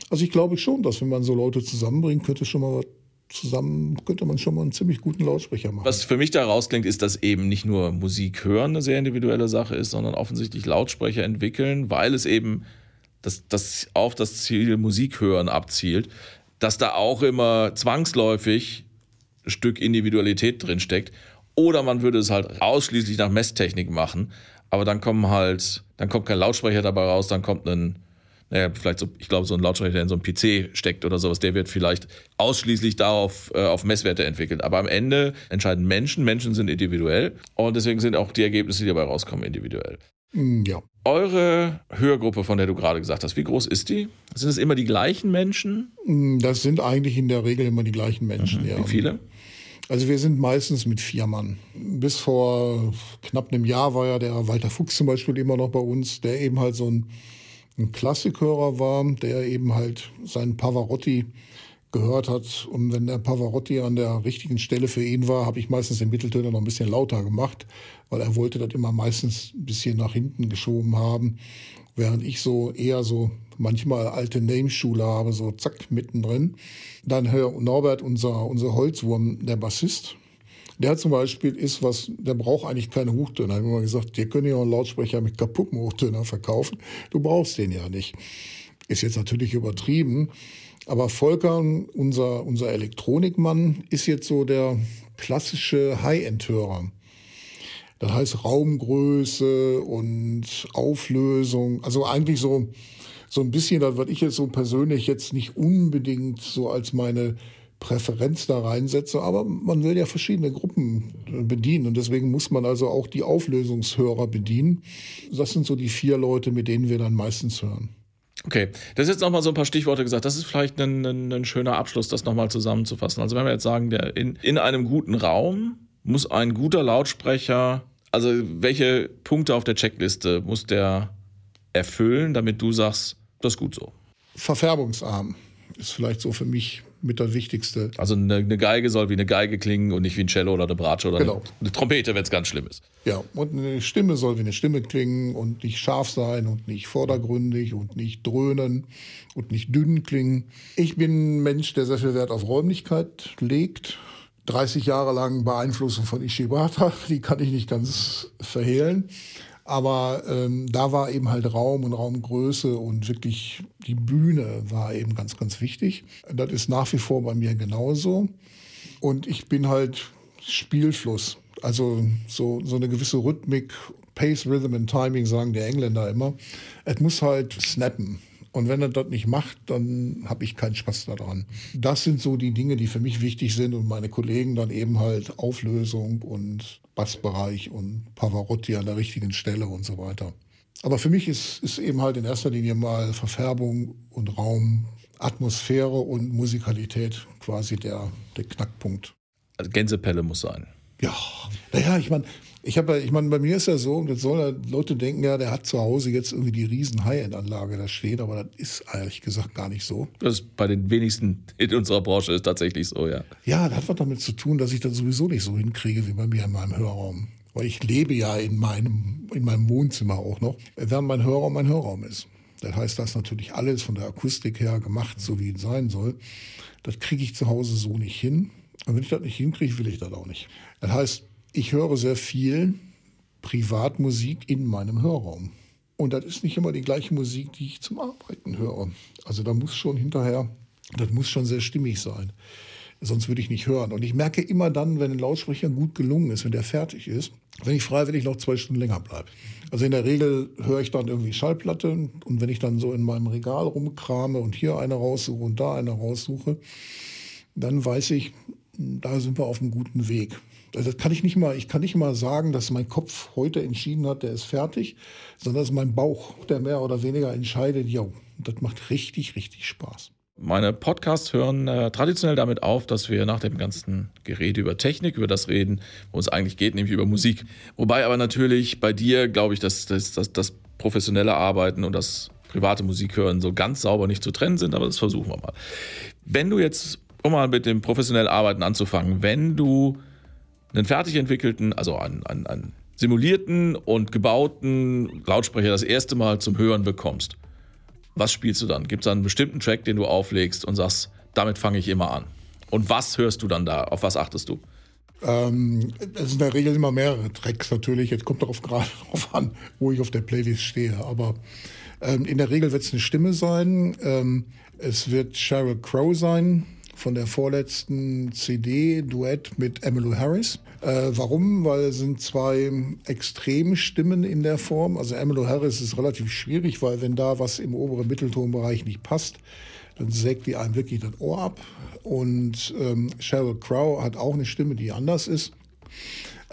Speaker 1: Also ich glaube schon, dass wenn man so Leute zusammenbringt, könnte schon mal zusammen könnte man schon mal einen ziemlich guten Lautsprecher machen.
Speaker 2: Was für mich da rausklingt, ist, dass eben nicht nur Musik hören eine sehr individuelle Sache ist, sondern offensichtlich Lautsprecher entwickeln, weil es eben das, das auf das Ziel Musik hören abzielt, dass da auch immer zwangsläufig ein Stück Individualität drinsteckt. Oder man würde es halt ausschließlich nach Messtechnik machen, aber dann kommen halt, dann kommt kein Lautsprecher dabei raus, dann kommt ein, naja, vielleicht so, ich glaube, so ein Lautsprecher, der in so einem PC steckt oder sowas, der wird vielleicht ausschließlich darauf äh, auf Messwerte entwickelt. Aber am Ende entscheiden Menschen, Menschen sind individuell und deswegen sind auch die Ergebnisse, die dabei rauskommen, individuell.
Speaker 1: Mm, ja.
Speaker 2: Eure Hörgruppe, von der du gerade gesagt hast, wie groß ist die? Sind es immer die gleichen Menschen?
Speaker 1: Mm, das sind eigentlich in der Regel immer die gleichen Menschen, mhm. ja.
Speaker 2: Wie viele?
Speaker 1: Also wir sind meistens mit vier Mann. Bis vor knapp einem Jahr war ja der Walter Fuchs zum Beispiel immer noch bei uns, der eben halt so ein, ein Klassikhörer war, der eben halt seinen Pavarotti gehört hat. Und wenn der Pavarotti an der richtigen Stelle für ihn war, habe ich meistens den Mitteltöner noch ein bisschen lauter gemacht, weil er wollte das immer meistens ein bisschen nach hinten geschoben haben. Während ich so eher so manchmal alte Nameschule habe, so zack, mittendrin. Dann Herr Norbert, unser, unser Holzwurm, der Bassist, der zum Beispiel ist was, der braucht eigentlich keine Hochtöner. Da haben wir gesagt, dir können ja einen Lautsprecher mit kaputten Hochtöner verkaufen. Du brauchst den ja nicht. Ist jetzt natürlich übertrieben. Aber Volker, unser, unser Elektronikmann, ist jetzt so der klassische High-End-Hörer. Das heißt Raumgröße und Auflösung. Also eigentlich so, so ein bisschen, das würde ich jetzt so persönlich jetzt nicht unbedingt so als meine Präferenz da reinsetze. Aber man will ja verschiedene Gruppen bedienen. Und deswegen muss man also auch die Auflösungshörer bedienen. Das sind so die vier Leute, mit denen wir dann meistens hören.
Speaker 2: Okay, das ist jetzt nochmal so ein paar Stichworte gesagt. Das ist vielleicht ein, ein, ein schöner Abschluss, das nochmal zusammenzufassen. Also wenn wir jetzt sagen, der in, in einem guten Raum muss ein guter Lautsprecher, also welche Punkte auf der Checkliste muss der erfüllen, damit du sagst, das ist gut so?
Speaker 1: Verfärbungsarm ist vielleicht so für mich mit das Wichtigste.
Speaker 2: Also eine, eine, Geige soll wie eine Geige klingen und nicht wie ein Cello oder eine Bratsche oder genau. eine, eine, Trompete, wenn es ganz schlimm ist.
Speaker 1: Ja, und eine Stimme soll wie eine Stimme klingen und nicht scharf sein und nicht vordergründig und nicht dröhnen und nicht dünn klingen. Ich bin ein Mensch, der sehr viel Wert auf Räumlichkeit legt. 30 Jahre lang Beeinflussung von Ishibata, die kann ich nicht ganz verhehlen. Aber ähm, da war eben halt Raum und Raumgröße und wirklich die Bühne war eben ganz, ganz wichtig. Das ist nach wie vor bei mir genauso. Und ich bin halt Spielfluss. Also so, so eine gewisse Rhythmik, Pace, Rhythm and Timing sagen die Engländer immer. Es muss halt snappen. Und wenn er das nicht macht, dann habe ich keinen Spaß daran. Das sind so die Dinge, die für mich wichtig sind und meine Kollegen dann eben halt Auflösung und Bassbereich und Pavarotti an der richtigen Stelle und so weiter. Aber für mich ist, ist eben halt in erster Linie mal Verfärbung und Raum, Atmosphäre und Musikalität quasi der, der Knackpunkt.
Speaker 2: Also Gänsepelle muss sein.
Speaker 1: Ja, naja, ich meine, ich habe, ich meine, bei mir ist ja so, das sollen Leute denken, ja, der hat zu Hause jetzt irgendwie die riesen High-End-Anlage da stehen, aber das ist ehrlich gesagt gar nicht so.
Speaker 2: Das ist bei den wenigsten in unserer Branche ist tatsächlich so, ja.
Speaker 1: Ja, das hat was damit zu tun, dass ich das sowieso nicht so hinkriege wie bei mir in meinem Hörraum. Weil ich lebe ja in meinem, in meinem Wohnzimmer auch noch, während mein Hörraum mein Hörraum ist. Das heißt, das ist natürlich alles von der Akustik her gemacht, so wie es sein soll. Das kriege ich zu Hause so nicht hin. Und wenn ich das nicht hinkriege, will ich das auch nicht. Das heißt, ich höre sehr viel Privatmusik in meinem Hörraum. Und das ist nicht immer die gleiche Musik, die ich zum Arbeiten höre. Also da muss schon hinterher, das muss schon sehr stimmig sein. Sonst würde ich nicht hören. Und ich merke immer dann, wenn ein Lautsprecher gut gelungen ist, wenn der fertig ist, wenn ich freiwillig noch zwei Stunden länger bleibe. Also in der Regel höre ich dann irgendwie Schallplatte und wenn ich dann so in meinem Regal rumkrame und hier eine raussuche und da eine raussuche, dann weiß ich, da sind wir auf einem guten Weg. Also das kann ich nicht mal, ich kann nicht mal sagen, dass mein Kopf heute entschieden hat, der ist fertig, sondern es ist mein Bauch, der mehr oder weniger entscheidet, ja, das macht richtig, richtig Spaß.
Speaker 2: Meine Podcasts hören äh, traditionell damit auf, dass wir nach dem ganzen Gerede über Technik, über das reden, wo es eigentlich geht, nämlich über Musik. Wobei aber natürlich bei dir, glaube ich, dass das, das, das professionelle Arbeiten und das private Musik hören so ganz sauber nicht zu trennen sind, aber das versuchen wir mal. Wenn du jetzt, um mal mit dem professionellen Arbeiten anzufangen, wenn du einen fertig entwickelten, also einen, einen, einen simulierten und gebauten Lautsprecher das erste Mal zum Hören bekommst, was spielst du dann? Gibt es einen bestimmten Track, den du auflegst und sagst, damit fange ich immer an? Und was hörst du dann da? Auf was achtest du?
Speaker 1: Ähm, es sind in der Regel immer mehrere Tracks natürlich. Jetzt kommt darauf gerade darauf an, wo ich auf der Playlist stehe. Aber ähm, in der Regel wird es eine Stimme sein. Ähm, es wird Sheryl Crow sein von der vorletzten CD, Duett mit Emmylou Harris. Äh, warum? Weil es sind zwei extreme Stimmen in der Form. Also Emmylou Harris ist relativ schwierig, weil wenn da was im oberen Mitteltonbereich nicht passt, dann sägt die einem wirklich das Ohr ab. Und ähm, Sheryl Crow hat auch eine Stimme, die anders ist.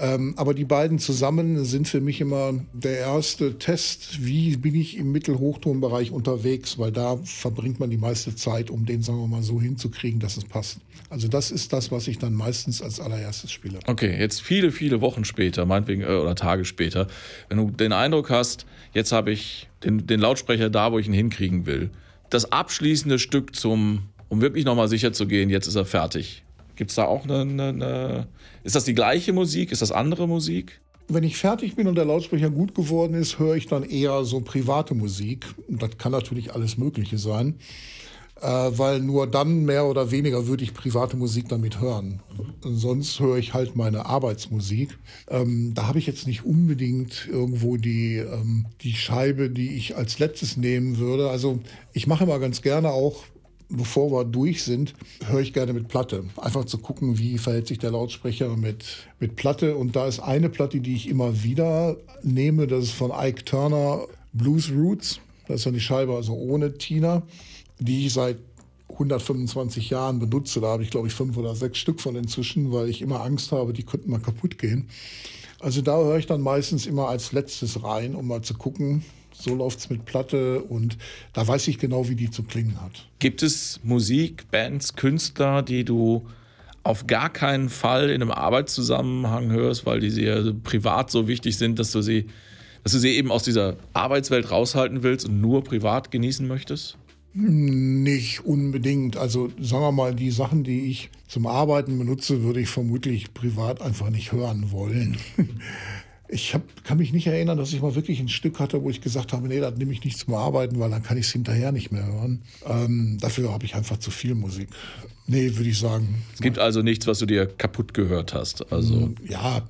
Speaker 1: Ähm, aber die beiden zusammen sind für mich immer der erste Test, wie bin ich im Mittelhochtonbereich unterwegs, weil da verbringt man die meiste Zeit, um den, sagen wir mal, so hinzukriegen, dass es passt. Also das ist das, was ich dann meistens als allererstes spiele.
Speaker 2: Okay, jetzt viele, viele Wochen später, meinetwegen, äh, oder Tage später, wenn du den Eindruck hast, jetzt habe ich den, den Lautsprecher da, wo ich ihn hinkriegen will. Das abschließende Stück zum, um wirklich nochmal sicher zu gehen, jetzt ist er fertig. Gibt es da auch eine, eine, eine, Ist das die gleiche Musik? Ist das andere Musik?
Speaker 1: Wenn ich fertig bin und der Lautsprecher gut geworden ist, höre ich dann eher so private Musik. Das kann natürlich alles Mögliche sein. Äh, weil nur dann mehr oder weniger würde ich private Musik damit hören. Sonst höre ich halt meine Arbeitsmusik. Ähm, da habe ich jetzt nicht unbedingt irgendwo die, ähm, die Scheibe, die ich als letztes nehmen würde. Also ich mache immer ganz gerne auch bevor wir durch sind, höre ich gerne mit Platte. Einfach zu gucken, wie verhält sich der Lautsprecher mit, mit Platte. Und da ist eine Platte, die ich immer wieder nehme, das ist von Ike Turner Blues Roots. Das ist dann die Scheibe also ohne Tina, die ich seit 125 Jahren benutze. Da habe ich, glaube ich, fünf oder sechs Stück von inzwischen, weil ich immer Angst habe, die könnten mal kaputt gehen. Also da höre ich dann meistens immer als letztes rein, um mal zu gucken, so läuft es mit Platte und da weiß ich genau, wie die zu klingen hat.
Speaker 2: Gibt es Musik, Bands, Künstler, die du auf gar keinen Fall in einem Arbeitszusammenhang hörst, weil die sehr privat so wichtig sind, dass du sie, dass du sie eben aus dieser Arbeitswelt raushalten willst und nur privat genießen möchtest?
Speaker 1: Nicht unbedingt. Also sagen wir mal, die Sachen, die ich zum Arbeiten benutze, würde ich vermutlich privat einfach nicht hören wollen. Ich hab, kann mich nicht erinnern, dass ich mal wirklich ein Stück hatte, wo ich gesagt habe, nee, das nehme ich nicht zum Arbeiten, weil dann kann ich es hinterher nicht mehr hören. Ähm, dafür habe ich einfach zu viel Musik. Nee, würde ich sagen.
Speaker 2: Es gibt also nichts, was du dir kaputt gehört hast. Also
Speaker 1: mm, ja,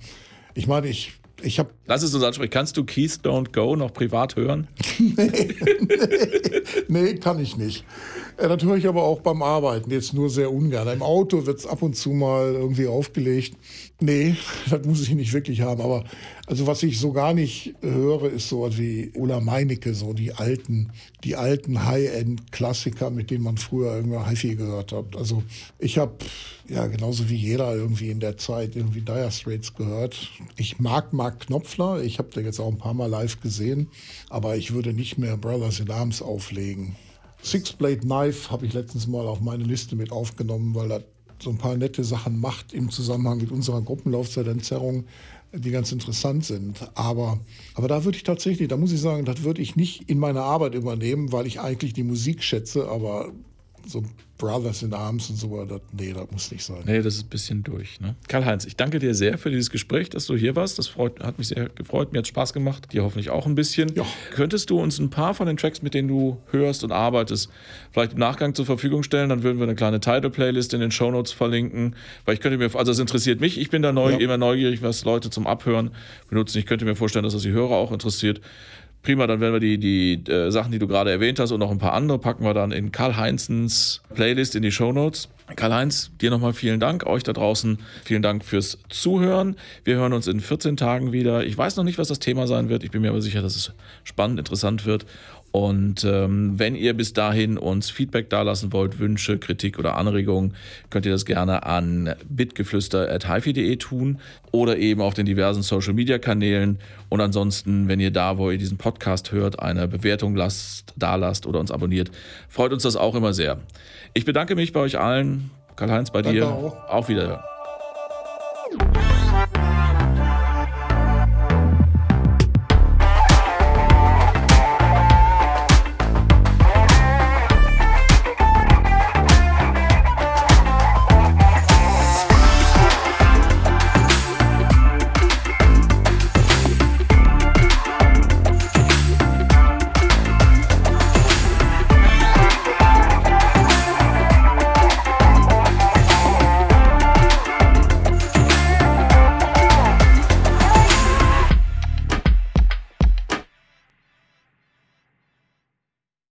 Speaker 1: ich meine, ich ich habe.
Speaker 2: Lass es uns ansprechen. Kannst du Keith Don't Go noch privat hören?
Speaker 1: nee, nee, nee, kann ich nicht. Das höre ich aber auch beim Arbeiten, jetzt nur sehr ungern. Im Auto wird es ab und zu mal irgendwie aufgelegt. Nee, das muss ich nicht wirklich haben. Aber also was ich so gar nicht höre, ist so wie Ulla Meinecke, so die alten, die alten High-End-Klassiker, mit denen man früher irgendwie HiFi gehört hat. Also ich habe ja genauso wie jeder irgendwie in der Zeit irgendwie Dire Straits gehört. Ich mag Mark Knopfler, ich habe den jetzt auch ein paar Mal live gesehen, aber ich würde nicht mehr Brothers in Arms auflegen. Six Blade Knife habe ich letztens mal auf meine Liste mit aufgenommen, weil er so ein paar nette Sachen macht im Zusammenhang mit unserer Gruppenlaufzeitentzerrung, die ganz interessant sind. Aber, aber da würde ich tatsächlich, da muss ich sagen, das würde ich nicht in meine Arbeit übernehmen, weil ich eigentlich die Musik schätze, aber so Brothers in Arms und so, das, nee, das muss nicht sein.
Speaker 2: Nee, das ist ein bisschen durch. Ne? Karl-Heinz, ich danke dir sehr für dieses Gespräch, dass du hier warst. Das freut, hat mich sehr gefreut. Mir hat Spaß gemacht. Dir hoffentlich auch ein bisschen. Ja. Könntest du uns ein paar von den Tracks, mit denen du hörst und arbeitest, vielleicht im Nachgang zur Verfügung stellen? Dann würden wir eine kleine Title-Playlist in den Shownotes verlinken. Weil ich könnte mir, also es interessiert mich. Ich bin da neu, ja. immer neugierig, was Leute zum Abhören benutzen. Ich könnte mir vorstellen, dass das die Hörer auch interessiert. Prima, dann werden wir die, die äh, Sachen, die du gerade erwähnt hast und noch ein paar andere packen wir dann in Karl-Heinzens Playlist in die Show Notes. Karl-Heinz, dir nochmal vielen Dank. Euch da draußen vielen Dank fürs Zuhören. Wir hören uns in 14 Tagen wieder. Ich weiß noch nicht, was das Thema sein wird. Ich bin mir aber sicher, dass es spannend, interessant wird. Und ähm, wenn ihr bis dahin uns Feedback dalassen wollt, Wünsche, Kritik oder Anregungen, könnt ihr das gerne an bitgeflüster.hifi.de tun oder eben auf den diversen Social Media Kanälen. Und ansonsten, wenn ihr da, wo ihr diesen Podcast hört, eine Bewertung lasst, da lasst oder uns abonniert, freut uns das auch immer sehr. Ich bedanke mich bei euch allen. Karl-Heinz, bei Danke dir. Auch. Auf Wiederhören.